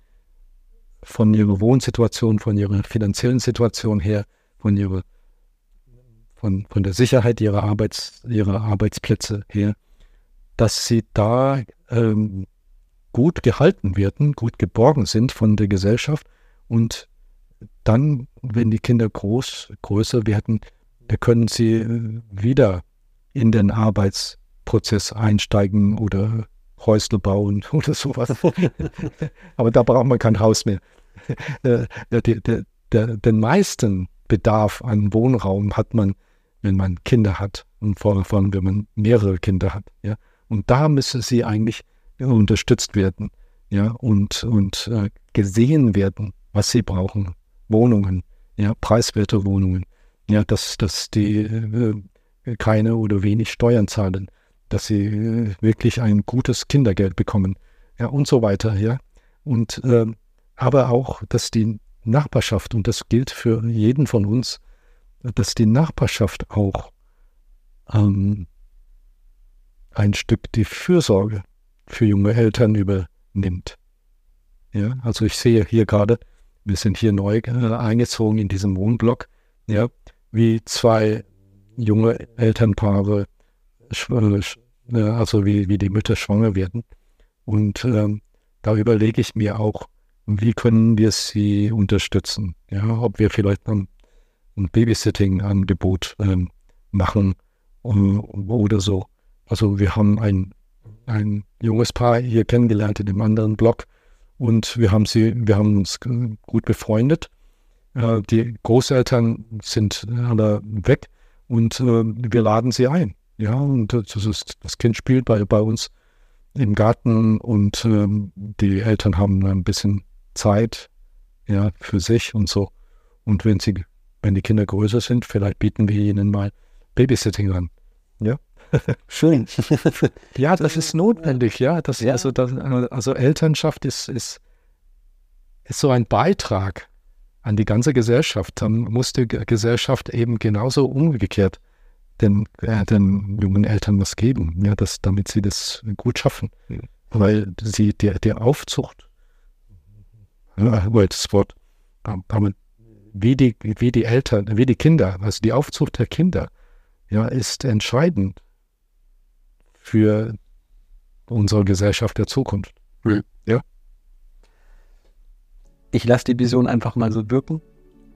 von ihrer Wohnsituation, von ihrer finanziellen Situation her, von ihrer von, von der Sicherheit ihrer, Arbeits, ihrer Arbeitsplätze her, dass sie da ähm, gut gehalten werden, gut geborgen sind von der Gesellschaft und dann, wenn die Kinder groß, größer werden, da können sie äh, wieder in den Arbeitsprozess einsteigen oder Häusle bauen oder sowas. Aber da braucht man kein Haus mehr. Äh, den meisten Bedarf an Wohnraum hat man, wenn man Kinder hat und vor allem, wenn man mehrere Kinder hat. Ja? Und da müssen sie eigentlich unterstützt werden ja? und, und äh, gesehen werden, was sie brauchen. Wohnungen, ja, preiswerte Wohnungen, ja, dass, dass die äh, keine oder wenig Steuern zahlen, dass sie äh, wirklich ein gutes Kindergeld bekommen, ja, und so weiter, ja. Und äh, aber auch, dass die Nachbarschaft, und das gilt für jeden von uns, dass die Nachbarschaft auch ähm, ein Stück die Fürsorge für junge Eltern übernimmt. Ja, also ich sehe hier gerade, wir sind hier neu äh, eingezogen in diesem Wohnblock, ja, wie zwei junge Elternpaare, äh, also wie, wie die Mütter schwanger werden. Und ähm, da überlege ich mir auch, wie können wir sie unterstützen? Ja, ob wir vielleicht ein, ein Babysitting-Angebot ähm, machen um, oder so. Also wir haben ein, ein junges Paar hier kennengelernt in einem anderen Blog und wir haben sie, wir haben uns gut befreundet. Äh, die Großeltern sind alle weg und äh, wir laden sie ein. Ja, und das, ist, das Kind spielt bei, bei uns im Garten und ähm, die Eltern haben ein bisschen Zeit ja, für sich und so. Und wenn sie, wenn die Kinder größer sind, vielleicht bieten wir ihnen mal Babysitting an. Ja. Schön. ja, das ist notwendig, ja. Das, ja. Also, das, also Elternschaft ist, ist, ist so ein Beitrag an die ganze Gesellschaft. Dann muss die Gesellschaft eben genauso umgekehrt den, äh, den jungen Eltern was geben, ja, das, damit sie das gut schaffen. Mhm. Weil sie der, der Aufzucht, ja, das Wort, aber wie die, wie die Eltern, wie die Kinder, also die Aufzucht der Kinder, ja, ist entscheidend für unsere Gesellschaft der Zukunft. Mhm. Ja. Ich lasse die Vision einfach mal so wirken.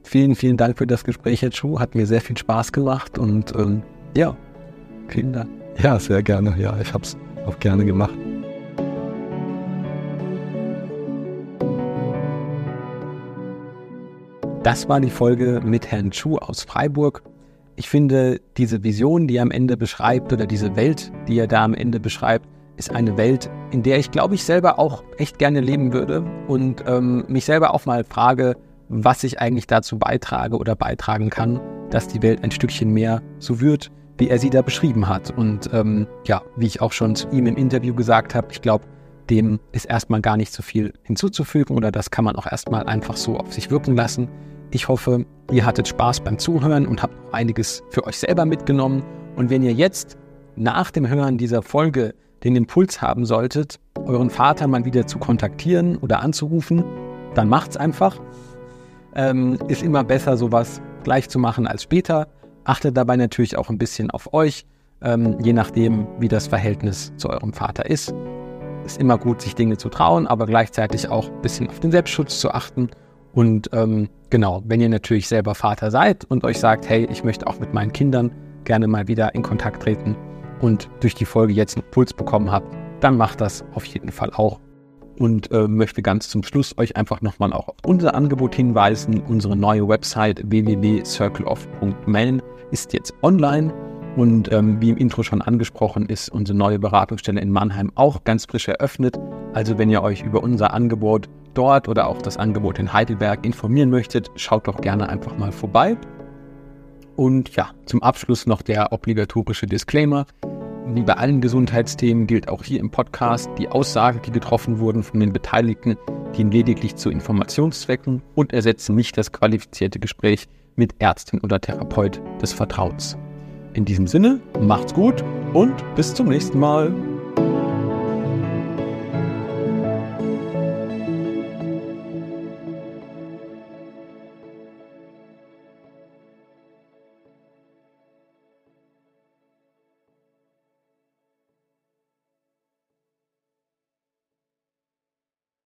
Vielen, vielen Dank für das Gespräch, Herr Chu. Hat mir sehr viel Spaß gemacht und ähm, ja, vielen Dank. Ja, sehr gerne. Ja, ich habe es auch gerne gemacht. Das war die Folge mit Herrn Chu aus Freiburg ich finde, diese Vision, die er am Ende beschreibt, oder diese Welt, die er da am Ende beschreibt, ist eine Welt, in der ich glaube ich selber auch echt gerne leben würde und ähm, mich selber auch mal frage, was ich eigentlich dazu beitrage oder beitragen kann, dass die Welt ein Stückchen mehr so wird, wie er sie da beschrieben hat. Und ähm, ja, wie ich auch schon zu ihm im Interview gesagt habe, ich glaube, dem ist erstmal gar nicht so viel hinzuzufügen oder das kann man auch erstmal einfach so auf sich wirken lassen. Ich hoffe, ihr hattet Spaß beim Zuhören und habt einiges für euch selber mitgenommen. Und wenn ihr jetzt nach dem Hören dieser Folge den Impuls haben solltet, euren Vater mal wieder zu kontaktieren oder anzurufen, dann macht's einfach. Ähm, ist immer besser, sowas gleich zu machen als später. Achtet dabei natürlich auch ein bisschen auf euch, ähm, je nachdem, wie das Verhältnis zu eurem Vater ist. Ist immer gut, sich Dinge zu trauen, aber gleichzeitig auch ein bisschen auf den Selbstschutz zu achten und ähm, genau, wenn ihr natürlich selber Vater seid und euch sagt, hey, ich möchte auch mit meinen Kindern gerne mal wieder in Kontakt treten und durch die Folge jetzt einen Puls bekommen habt, dann macht das auf jeden Fall auch. Und äh, möchte ganz zum Schluss euch einfach nochmal auch auf unser Angebot hinweisen. Unsere neue Website www.circleof.man ist jetzt online und ähm, wie im Intro schon angesprochen ist unsere neue Beratungsstelle in Mannheim auch ganz frisch eröffnet. Also wenn ihr euch über unser Angebot dort oder auch das Angebot in Heidelberg informieren möchtet, schaut doch gerne einfach mal vorbei. Und ja, zum Abschluss noch der obligatorische Disclaimer. Wie bei allen Gesundheitsthemen gilt auch hier im Podcast, die Aussagen, die getroffen wurden von den Beteiligten, dienen lediglich zu Informationszwecken und ersetzen nicht das qualifizierte Gespräch mit Ärztin oder Therapeut des Vertrauens. In diesem Sinne, macht's gut und bis zum nächsten Mal.